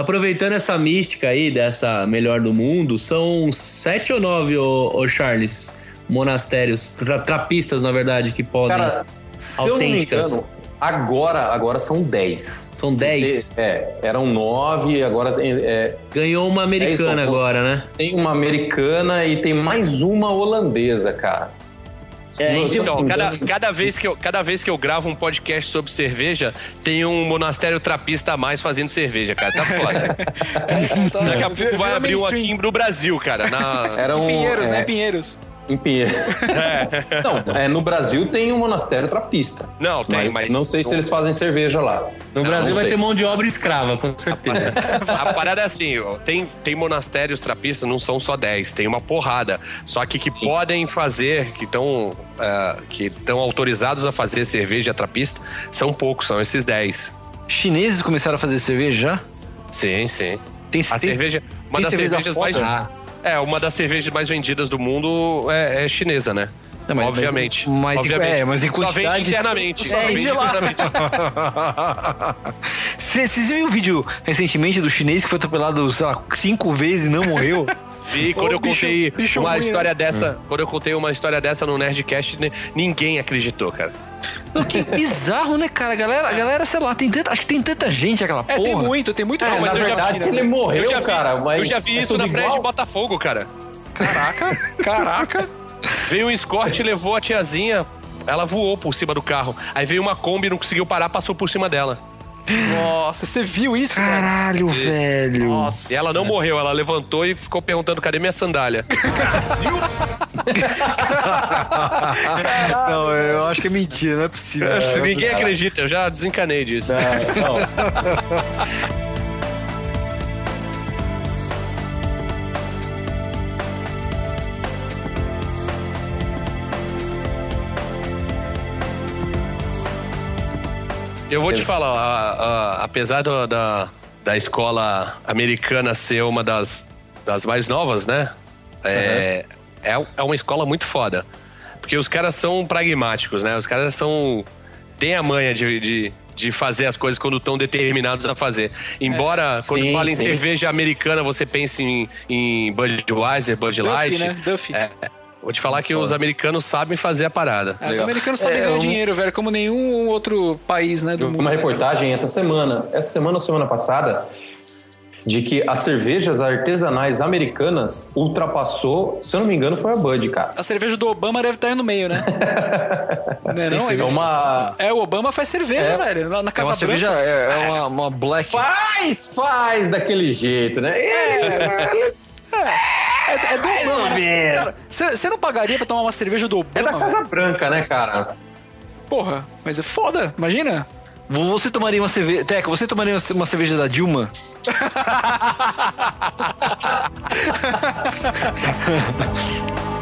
S5: Aproveitando essa mística aí dessa melhor do mundo, são sete ou nove, ô, ô Charles, monastérios, tra- trapistas, na verdade, que podem.
S7: Cara, se eu não me
S5: autênticas.
S7: engano, agora, agora são 10.
S5: São 10?
S7: É, eram 9, agora. É,
S5: Ganhou uma americana
S7: 10,
S5: agora, né?
S7: Tem uma americana e tem mais uma holandesa, cara.
S8: É, então, cada, cada, vez que eu, cada vez que eu gravo um podcast sobre cerveja, tem um monastério trapista a mais fazendo cerveja, cara. Tá foda. Daqui a pouco vai abrir um aqui no Brasil, cara. Na...
S7: Era um,
S3: Pinheiros,
S7: é,
S3: né? Pinheiros.
S7: Em Pinheiro. Não, é, no Brasil tem um monastério trapista.
S8: Não, tem, mas-
S7: Não sei se eles fazem cerveja lá.
S5: No
S8: Não,
S5: Brasil
S8: não
S5: vai ter mão de obra escrava, com certeza.
S8: A parada é assim, ó, tem, tem monastérios trapistas, não são só 10, tem uma porrada. Só que que podem fazer, que estão que estão autorizados a fazer cerveja trapista, são poucos, são esses 10.
S6: Chineses começaram a fazer cerveja já?
S8: Sim, sim.
S6: Tem,
S8: A
S6: tem-
S8: cerveja, uma
S6: tem
S8: das
S6: cerveja
S8: cervejas mais
S6: foda?
S8: É, uma das cervejas mais vendidas do mundo é, é chinesa, né?
S6: Não, mas-
S8: obviamente.
S6: mas-
S8: obviamente.
S6: é, mas em
S8: Só
S6: quantidade-
S8: vende internamente. Só
S6: É,
S8: vende
S6: de lá.
S8: internamente.
S6: Você você viu um vídeo recentemente do chinês que foi atropelado, sei lá, cinco vezes e não morreu?
S8: Vi quando
S6: Ô,
S8: eu
S6: bicho-
S8: contei
S6: bicho
S8: uma
S6: ruim,
S8: história
S6: né?
S8: dessa, quando eu contei uma história dessa no Nerdcast, ni- ninguém acreditou, cara.
S6: Não, que bizarro, né, cara? A galera, a galera, sei lá, tem tanta, acho que tem tanta gente aquela
S3: É,
S6: porra.
S3: tem muito, tem muito
S6: É,
S3: gente.
S6: na
S3: Mas eu já
S6: verdade,
S3: vi, né?
S6: ele morreu,
S8: eu já vi,
S7: cara, mas
S8: Eu já vi
S7: é
S8: isso na praia
S7: igual?
S8: de Botafogo, cara.
S3: Caraca, caraca.
S8: Veio um escorte, levou a tiazinha, ela voou por cima do carro. Aí veio uma Kombi, não conseguiu parar, passou por cima dela.
S3: Nossa, você viu isso?
S6: Caralho, velho.
S3: Nossa.
S8: E ela não morreu, ela levantou e ficou perguntando: cadê minha sandália?
S6: Não, eu acho que é mentira, não é possível.
S8: Ninguém acredita, eu já desencanei disso. Eu vou te falar, a- a- apesar do- da, da escola americana ser uma das, das mais novas, né? É, é, é uma escola muito foda. Porque os caras são pragmáticos, né? Os caras são. têm a manha de, de, de fazer as coisas quando estão determinados a fazer. Embora, quando
S7: Sim,
S8: fala em
S7: sim.
S8: cerveja americana, você pense em, em Budweiser, Bud
S3: Duffy,
S8: Light.
S3: né? Duffy.
S8: É, vou te falar que os americanos sabem fazer a parada.
S3: É, os americanos sabem
S7: É,
S3: ganhar
S7: um-
S3: dinheiro, velho, como nenhum outro país, né, do mundo.
S7: uma
S3: né?
S7: reportagem essa semana, essa semana ou semana passada, de que as cervejas artesanais americanas ultrapassou, se eu não me engano, foi a Bud, cara.
S3: A cerveja do Obama deve estar aí no meio, né? não é, não?
S7: É uma.
S3: É, o Obama faz cerveja,
S7: É.
S3: velho, na
S6: É
S3: Casa
S6: uma cerveja,
S3: Branca.
S6: é, é uma, uma black.
S7: Faz, faz daquele jeito, né?
S3: É, é do
S7: Mais ou
S3: Obama.
S7: menos.
S3: Cara, você não pagaria pra tomar uma cerveja do
S7: É
S3: Obama?
S7: da Casa? Branca, né, cara?
S3: Porra, mas é foda, imagina.
S6: Você tomaria uma cerveja. Teca, você tomaria uma cerveja da Dilma?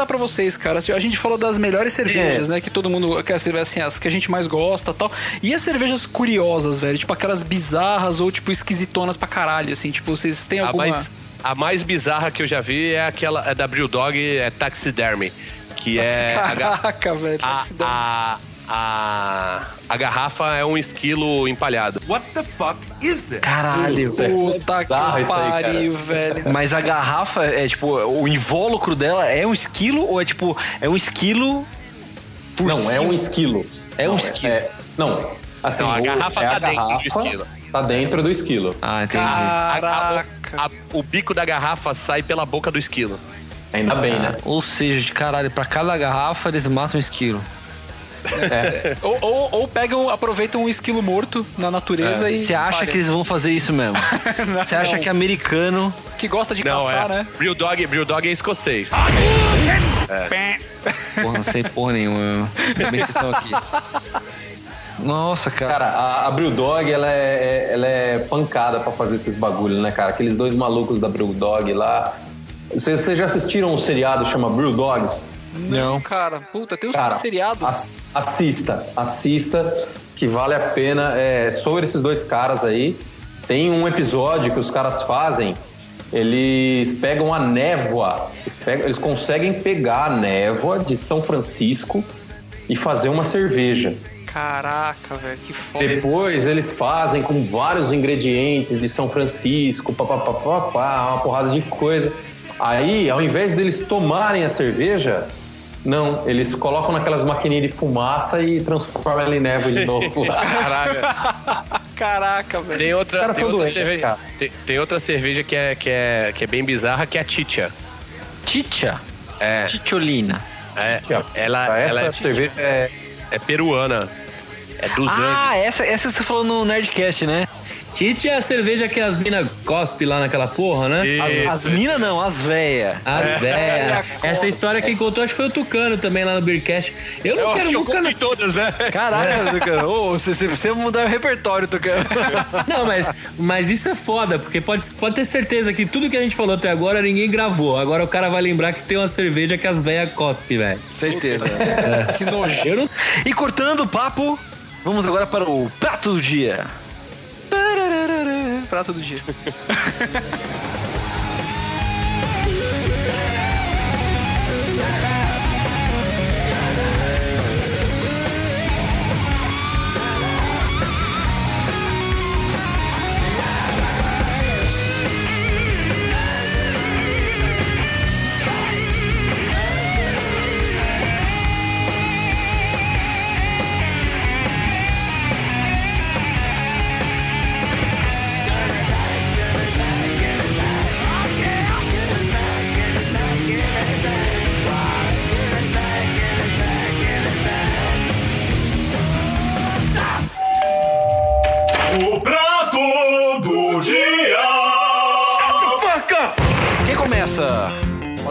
S3: perguntar pra vocês, cara, assim, a gente falou das melhores cervejas,
S7: É.
S3: né, que todo mundo, que assim, assim, as que a gente mais gosta tal. E as cervejas curiosas, velho, tipo aquelas bizarras ou tipo esquisitonas pra caralho, assim, tipo, vocês têm
S8: A
S3: alguma...
S8: mais, a mais bizarra que eu já vi é aquela é da Brewdog, é Taxidermy. Que é. a
S3: Caraca, velho,
S8: a, a, a, a garrafa é um esquilo empalhado.
S16: What the fuck is this?
S6: Caralho, velho.
S3: Puta que
S7: aí, cara.
S3: pariu, velho.
S6: Mas a garrafa é tipo, o invólucro dela é um esquilo ou é tipo, é um esquilo por
S7: Não,
S6: cima?
S7: é um esquilo.
S6: É um
S7: Não,
S6: esquilo.
S7: é- não, assim,
S8: Não, a garrafa
S7: é
S8: tá
S7: a
S8: dentro do
S7: garrafa,
S8: esquilo.
S7: Tá dentro do esquilo.
S6: Ah, entendi.
S8: A- a-
S3: Caraca.
S8: a- o bico da garrafa sai pela boca do esquilo.
S7: Ainda bem, né?
S6: Ou seja, de caralho, pra cada garrafa eles matam um esquilo.
S3: Ou, ou, ou pegam, aproveitam um esquilo morto na natureza e...
S6: Você acha que eles vão fazer isso mesmo? Você acha que americano.
S3: Que gosta de
S8: Não,
S3: caçar,
S8: é.
S3: né?
S8: Brewdog, Brewdog é escocês.
S6: Porra, não sei porra nenhuma. Que vocês estão aqui. Nossa, cara.
S7: Cara, a, a Brewdog, ela é, é- ela é pancada pra fazer esses bagulhos, né, cara? Aqueles dois malucos da Brewdog lá. Vocês, vocês já assistiram um seriado chama Brewdogs?
S3: Não, cara. Puta, tem um
S7: Cara,
S3: seriado.
S7: ass- assista, assista, que vale a pena. É, sobre esses dois caras aí, tem um episódio que os caras fazem. Eles pegam a névoa, eles, pegam- eles conseguem pegar a névoa de São Francisco e fazer uma cerveja.
S3: Caraca, velho, que foda.
S7: Depois eles fazem com vários ingredientes de São Francisco, papapá, uma porrada de coisa. Aí, ao invés deles tomarem a cerveja, não, eles colocam naquelas maquininhas de fumaça e transformam ela em névoa de novo.
S8: Caraca.
S3: Caraca, velho.
S8: Tem outra, tem outra cerveja. Tem, tem outra cerveja que é, que, é, que é bem bizarra, que é a Titia.
S6: Titia?
S8: É.
S6: Titiolina.
S8: É, ela,
S7: Essa
S8: ela é,
S7: cerveja
S8: é, é peruana. É dos
S6: Ah,
S8: Andes.
S6: essa, essa você falou no Nerdcast, né?
S5: Tite é a cerveja que as minas cospe lá naquela porra, né?
S6: As, as minas não, as véia.
S5: As
S8: É.
S5: véias. Essa história quem contou acho que foi o Tucano também lá no Beercast. Eu não quero nunca.
S8: em todas, né?
S6: Caraca, Tucano. Ô, você, você, mudar o repertório, Tucano.
S5: Não, mas, mas isso é foda, porque pode, pode ter certeza que tudo que a gente falou até agora ninguém gravou. Agora o cara vai lembrar que tem uma cerveja que as véias cospe, velho.
S6: Certeza.
S3: Que nojo.
S5: Eu não.
S6: E cortando o papo, vamos agora para o prato do dia.
S3: Prato do dia.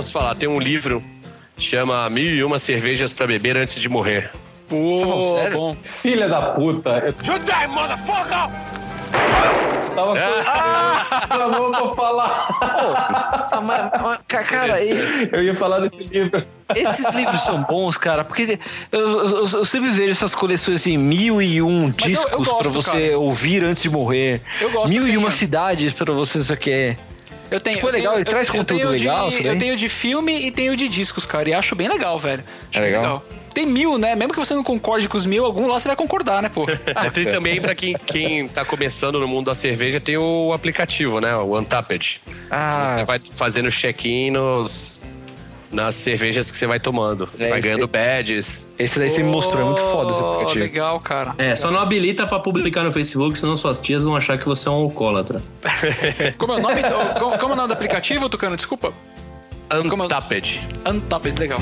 S8: Posso falar, tem um livro chama Mil e Uma Cervejas pra Beber Antes de Morrer.
S3: Pô,
S6: sério?
S3: bom.
S7: Filha da puta. Eu
S4: You die, motherfucker!
S7: tava com a mão pra falar.
S6: Ah, mas- mas, ca- cara, e-
S7: Eu ia falar desse livro.
S6: esses livros são bons, cara, porque eu, eu- eu sempre vejo essas coleções assim, mil e um
S3: eu- eu
S6: discos
S3: gosto,
S6: pra você
S3: cara.
S6: ouvir antes de morrer.
S3: Eu gosto,
S6: Mil
S3: eu
S6: e uma cidades pra você isso aqui é.
S3: Eu tenho. Eu
S6: legal,
S3: tenho-
S6: ele traz
S3: eu- eu
S6: conteúdo
S3: de-
S6: legal, daí?
S3: Eu tenho de filme e tenho de discos, cara. E acho bem legal, velho. Acho
S7: É
S3: bem
S7: legal?
S3: Tem mil, né? Mesmo que você não concorde com os mil, algum lá você vai concordar, né, pô?
S8: É, tem também pra quem, quem tá começando no mundo da cerveja, tem o aplicativo, né? O Untapped.
S6: Ah,
S8: Você vai fazendo check-in nos, nas cervejas que você vai tomando.
S6: É,
S8: vai
S6: esse-
S8: ganhando badges.
S6: esse daí você me mostrou, é muito foda esse
S3: Oh,
S6: aplicativo.
S3: Legal, cara.
S5: É, só não habilita pra publicar no Facebook, senão suas tias vão achar que você é um alcoólatra.
S3: Como é o nome, do- como, como é o nome do aplicativo, Tucano? Desculpa. Como-
S8: Untapped.
S3: Untapped, legal.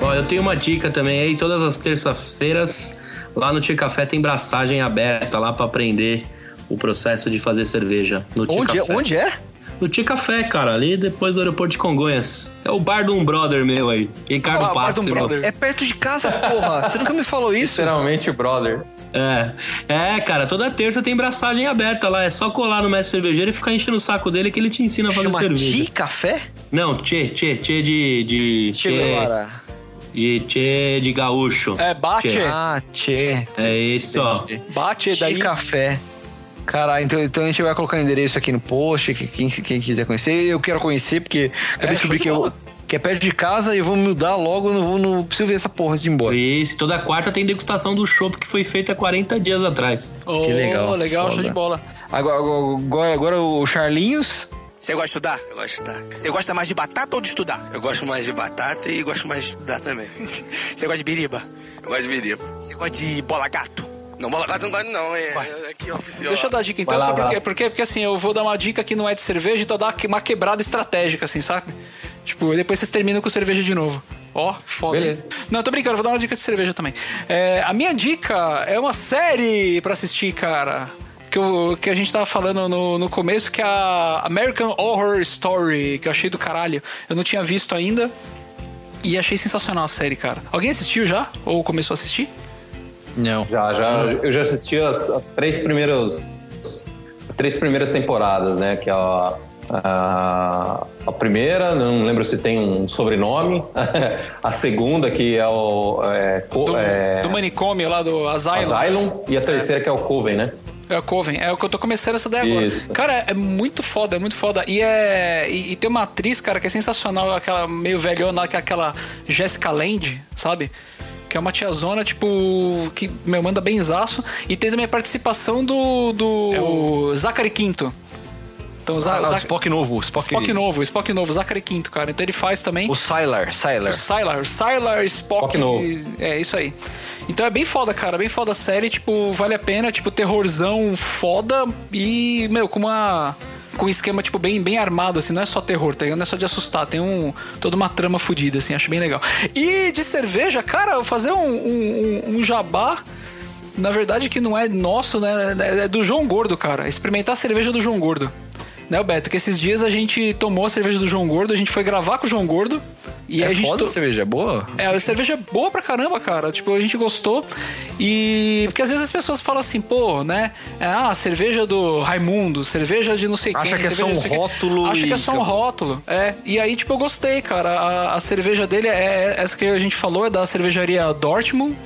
S5: Ó, eu tenho uma dica também aí, todas as terças-feiras, lá no Tia Café tem braçagem aberta lá pra aprender o processo de fazer cerveja. No Tia
S6: Onde, é-
S5: Café.
S6: onde é?
S5: No Tia Café, cara, ali depois do aeroporto de Congonhas. É o bar de um brother meu aí, Ricardo
S3: Ah, bar de um
S5: Passi.
S3: brother.
S6: É perto de casa, porra. Você nunca me falou isso?
S7: Literalmente, brother.
S5: É, é, cara, toda terça tem braçagem aberta lá. É só colar no mestre cervejeiro e ficar enchendo o saco dele que ele te ensina a fazer
S6: Chama
S5: cerveja.
S6: Ti Café?
S5: Não, tchê, tchê, tchê de. de tchê, de tchê de gaúcho.
S3: É, bate.
S5: Tchê.
S6: Ah, Tchê.
S5: É isso, ó.
S3: Bate daí.
S6: Café. Caralho, então, então a gente vai colocar o endereço aqui no post, que quem, quem quiser conhecer. Eu quero conhecer, porque acabei de descobrir
S3: show de
S6: que, eu, que é perto de casa e vou mudar logo, não, vou, não preciso ver essa porra antes de ir embora.
S5: Isso, toda quarta tem degustação do chopp que foi feita 40 dias atrás.
S3: Oh,
S6: Que legal,
S3: legal, show
S6: foda.
S3: de bola.
S6: Agora, agora, agora o Charlinhos.
S9: Você gosta de estudar?
S17: Eu gosto de estudar.
S9: Você gosta mais de batata ou de estudar?
S17: Eu gosto mais de batata e gosto mais de estudar também.
S9: Você gosta de biriba?
S17: Eu gosto de biriba.
S9: Você gosta de bola gato?
S17: Não, bola gata não gosto não, é, é aqui oficial.
S3: Deixa eu dar dica então,
S7: lá,
S3: sabe por
S7: vai
S3: quê?
S7: lá.
S3: Porque, porque assim, eu vou dar uma dica que não é de cerveja, então dá uma quebrada estratégica, assim, sabe? Tipo, depois vocês terminam com cerveja de novo. Ó, foda.
S7: Beleza.
S3: Não, tô brincando, vou dar uma dica de cerveja também. É, a minha dica é uma série pra assistir, cara. Que, eu- que a gente tava falando no, no começo, que é a American Horror Story, que eu achei do caralho. Eu não tinha visto ainda. E achei sensacional a série, cara. Alguém assistiu já? Ou começou a assistir?
S6: Não.
S7: Já, já, eu já assisti as, as três primeiras as três primeiras temporadas, né? Que é a, a, a primeira, não lembro se tem um sobrenome. a segunda, que é o é,
S3: Do,
S7: é,
S3: do manicômio lá do Asylum.
S7: Asylum, e a terceira que é o Coven, né?
S3: É o Coven, é o que eu tô começando essa daí agora.
S7: Isso.
S3: Cara, é muito foda, é muito foda. E é. E, e tem uma atriz, cara, que é sensacional, aquela meio velhona, que é aquela Jessica Land, sabe? Que é uma tiazona, tipo, que meu, manda benzaço. E tem também a participação do. do Zachary Quinto. Então, o,
S6: Ah,
S3: o
S6: não,
S3: Zac-
S6: Spock novo. o Spock,
S3: Spock novo, Spock novo, Zachary Quinto, cara. Então ele faz também.
S6: O Sylar, Sylar.
S3: O Sylar, Sylar, Spock.
S6: Spock novo.
S3: É, isso aí. Então é bem foda, cara. Bem foda a série. Tipo, vale a pena. Tipo, terrorzão foda e, meu, com uma. Com um esquema, tipo, bem, bem armado, assim. Não é só terror, tá ligado? Não é só de assustar. Tem um, toda uma trama fodida, assim. Acho bem legal. E de cerveja, cara, fazer um, um, um- um jabá. Na verdade, que não é nosso, né? É do João Gordo, cara. Experimentar a cerveja do João Gordo. Né, o Beto? Que esses dias a gente tomou a cerveja do João Gordo, a gente foi gravar com o João Gordo. E
S6: é
S3: a gente
S6: foda
S3: to-
S6: a cerveja, é boa?
S3: é, a cerveja é boa pra caramba, cara. Tipo, a gente gostou. E. Porque às vezes as pessoas falam assim, pô, né? Ah, cerveja do Raimundo, cerveja de não sei
S6: Acha
S3: quem.
S6: que é
S3: cerveja
S6: só um rótulo
S3: Acha que é só um rótulo. É. E aí, tipo, eu gostei, cara. A, a cerveja dele é essa que a gente falou, é da cervejaria Dortmund.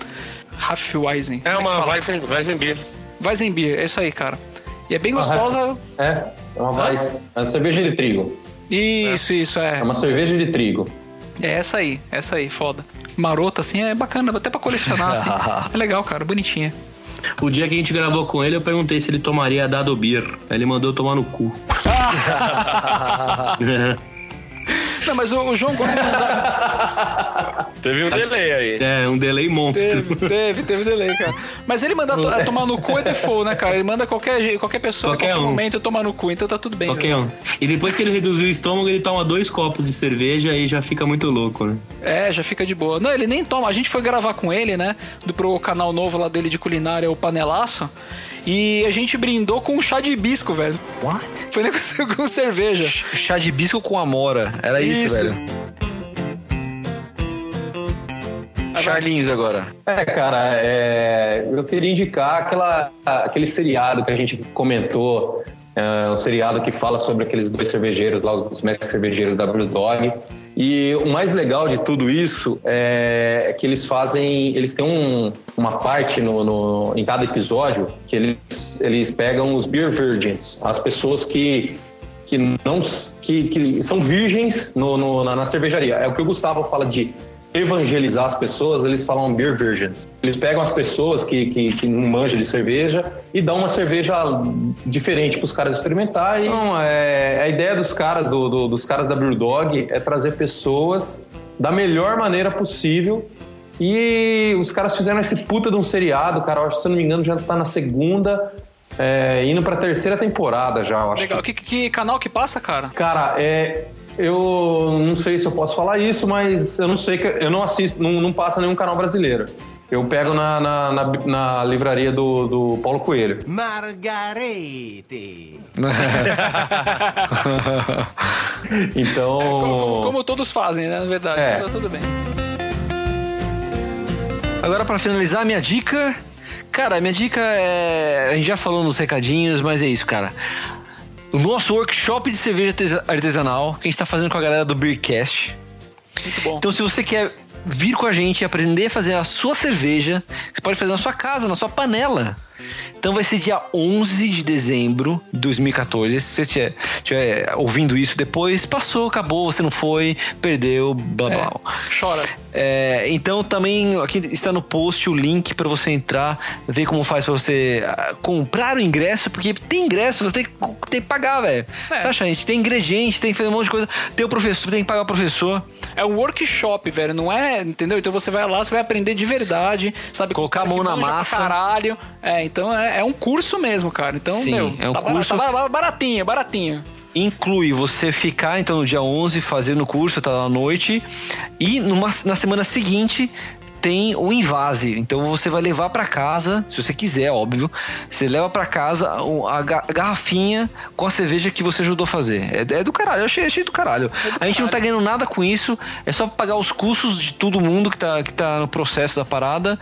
S3: Raffweisen.
S8: É uma Weizen, Weizenbier.
S3: Weizenbier, é isso aí, cara. E é bem gostosa.
S7: É, é uma Weiss. É uma cerveja de trigo.
S3: Isso, isso, é.
S7: É uma cerveja de trigo.
S3: É essa aí, essa aí, foda. Marota, assim, é bacana, até pra colecionar, assim. É legal, cara, bonitinha.
S5: O dia que a gente gravou com ele, eu perguntei se ele tomaria Dado Beer. Aí ele mandou eu tomar no cu.
S3: Não, mas o, o João Gordo manda...
S8: Teve um delay aí.
S5: É, um delay monstro.
S3: Teve, teve, teve delay, cara. Mas ele manda to- tomar no cu é default, né, cara? Ele manda qualquer, qualquer pessoa,
S5: Qualquer
S3: a qualquer
S5: um.
S3: momento tomar no cu, então tá tudo bem.
S5: Qualquer
S3: velho.
S5: um. E depois que ele reduziu o estômago, ele toma dois copos de cerveja e já fica muito louco, né?
S3: É, já fica de boa. Não, ele nem toma. A gente foi gravar com ele, né? Do pro canal novo lá dele de culinária, o Panelaço. E a gente brindou com um chá de hibisco, velho.
S6: What?
S3: Foi negócio com cerveja.
S6: Chá de hibisco com amora. Era isso,
S3: Isso.
S6: velho. Charlinhos agora.
S7: É, cara, é, eu queria indicar aquela, aquele seriado que a gente comentou, é, um seriado que fala sobre aqueles dois cervejeiros lá, os mestres cervejeiros da Brewdog. E o mais legal de tudo isso é, é que eles fazem, eles têm um- uma parte no, no- em cada episódio que eles, eles pegam os beer virgins, as pessoas que que não que, que são virgens no, no- na, na cervejaria. É o que o Gustavo fala de evangelizar as pessoas, eles falam beer virgins. Eles pegam as pessoas que, que, que não manjam de cerveja e dão uma cerveja diferente para os caras experimentar. E, não, é, a ideia dos caras, do, do- dos caras da Brewdog é trazer pessoas da melhor maneira possível e os caras fizeram esse puta de um seriado, cara. Eu acho, se eu não me engano, já tá na segunda, é, indo pra terceira temporada já, eu acho.
S3: Legal. Que, que canal que passa, cara?
S7: Cara, é. Eu não sei se eu posso falar isso, mas eu não sei que. Eu não assisto, não, não passa nenhum canal brasileiro. Eu pego na, na, na, na livraria do, do Paulo Coelho.
S13: Margarete.
S7: Então.
S3: Como, como todos fazem, né? Na verdade.
S7: É.
S3: Tá tudo bem.
S6: Agora, pra finalizar, minha dica. Cara, minha dica é. A gente já falou nos recadinhos, mas é isso, cara. O nosso workshop de cerveja artesa- artesanal, que a gente tá fazendo com a galera do Beercast.
S3: Muito bom.
S6: Então, se você quer vir com a gente e aprender a fazer a sua cerveja, você pode fazer na sua casa, na sua panela. Então vai ser dia 11 de dezembro de 2014. Se você estiver ouvindo isso depois, passou, acabou, você não foi, perdeu, blá blá. blá.
S3: Chora.
S6: É, então também aqui está no post o link para você entrar, ver como faz para você ah, comprar o ingresso, porque tem ingresso, você tem que, tem que pagar, velho.
S3: É.
S6: Você acha, gente? Tem ingrediente, tem que fazer um monte de coisa. Tem o professor, tem que pagar o professor.
S3: É um workshop, velho, não é, entendeu? Então você vai lá, você vai aprender de verdade, sabe?
S6: Colocar a mão na massa.
S3: Caralho. É, então é, é um curso mesmo, cara. Então,
S6: Sim,
S3: meu,
S6: é um
S3: tá
S6: curso-
S3: tá ba- baratinho, baratinho.
S6: Inclui você ficar, então, no dia 11, fazendo o curso, tá à noite. E numa, na semana seguinte tem o invase. Então você vai levar pra casa, se você quiser, óbvio. Você leva pra casa a, ga- a garrafinha com a cerveja que você ajudou a fazer. É, é do caralho, eu achei, achei do caralho. a gente não tá ganhando nada com isso. É só pagar os custos de todo mundo que tá, que tá no processo da parada.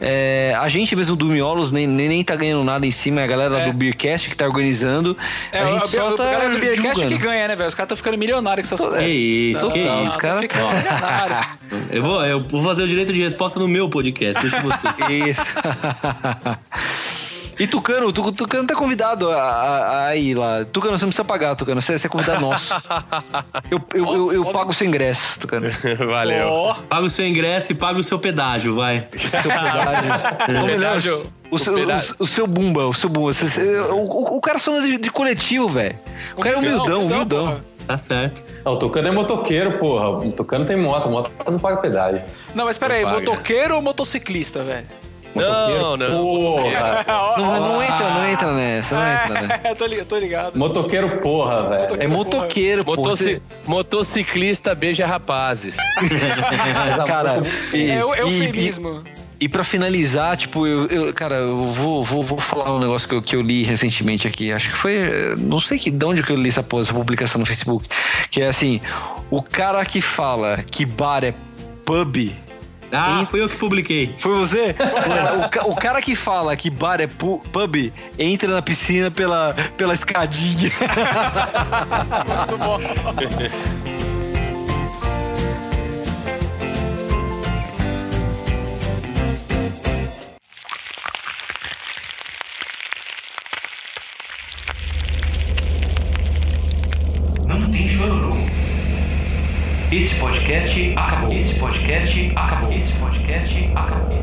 S6: É, a gente mesmo do Miolos nem, nem, nem tá ganhando nada em cima. É a galera
S3: É.
S6: do Beercast que tá organizando.
S3: É,
S6: a gente
S3: o,
S6: só
S3: o,
S6: tá
S3: o galera do Beercast
S6: julgando.
S3: que ganha, né, velho? Os caras estão ficando milionários com essas
S5: Que isso, que isso, cara.
S3: fica milionário.
S5: Eu vou, eu vou fazer o direito de resposta no meu podcast, deixa vocês.
S6: Isso. E Tucano, tu, Tucano tá convidado a, a- a ir lá. Tucano, você não precisa pagar, Tucano. Você, você é convidado nosso. Eu, eu, eu, eu pago o seu ingresso, Tucano.
S8: Valeu.
S5: Paga o seu ingresso e paga o seu pedágio, vai.
S6: O seu pedágio. Ou melhor,
S8: Pedágio.
S6: o, seu,
S8: pedágio.
S6: o, o seu bumba, o seu bumba. O, o, o cara só anda de, de coletivo, velho. O cara é humildão, humildão.
S5: Tá certo.
S7: Ah, o Tucano é motoqueiro, porra. O Tucano tem moto, moto não paga pedágio.
S3: Não, mas pera aí,
S8: paga.
S3: motoqueiro ou motociclista, velho?
S8: Não, não.
S7: Porra.
S6: Não, não entra, não entra nessa, não entra, né?
S3: É, tô ligado, tô ligado.
S7: Motoqueiro, porra, velho.
S6: É motoqueiro, pô.
S8: Motoci- Motociclista beija rapazes.
S6: Cara,
S3: É o
S6: e-
S3: eufemismo.
S6: E pra finalizar, tipo, eu, eu- cara, eu vou, vou, vou falar um negócio que eu, que eu li recentemente aqui. Acho que foi. eh, Não sei que, de onde que eu li essa, essa publicação no Facebook. Que é assim: o cara que fala que bar é pub.
S5: Ah, fui eu que publiquei.
S6: Foi você? o, o cara que fala que bar é pu- pub entra na piscina pela, pela escadinha.
S3: Muito bom.
S18: Podcast acabou. Esse podcast acabou. Esse podcast acabou.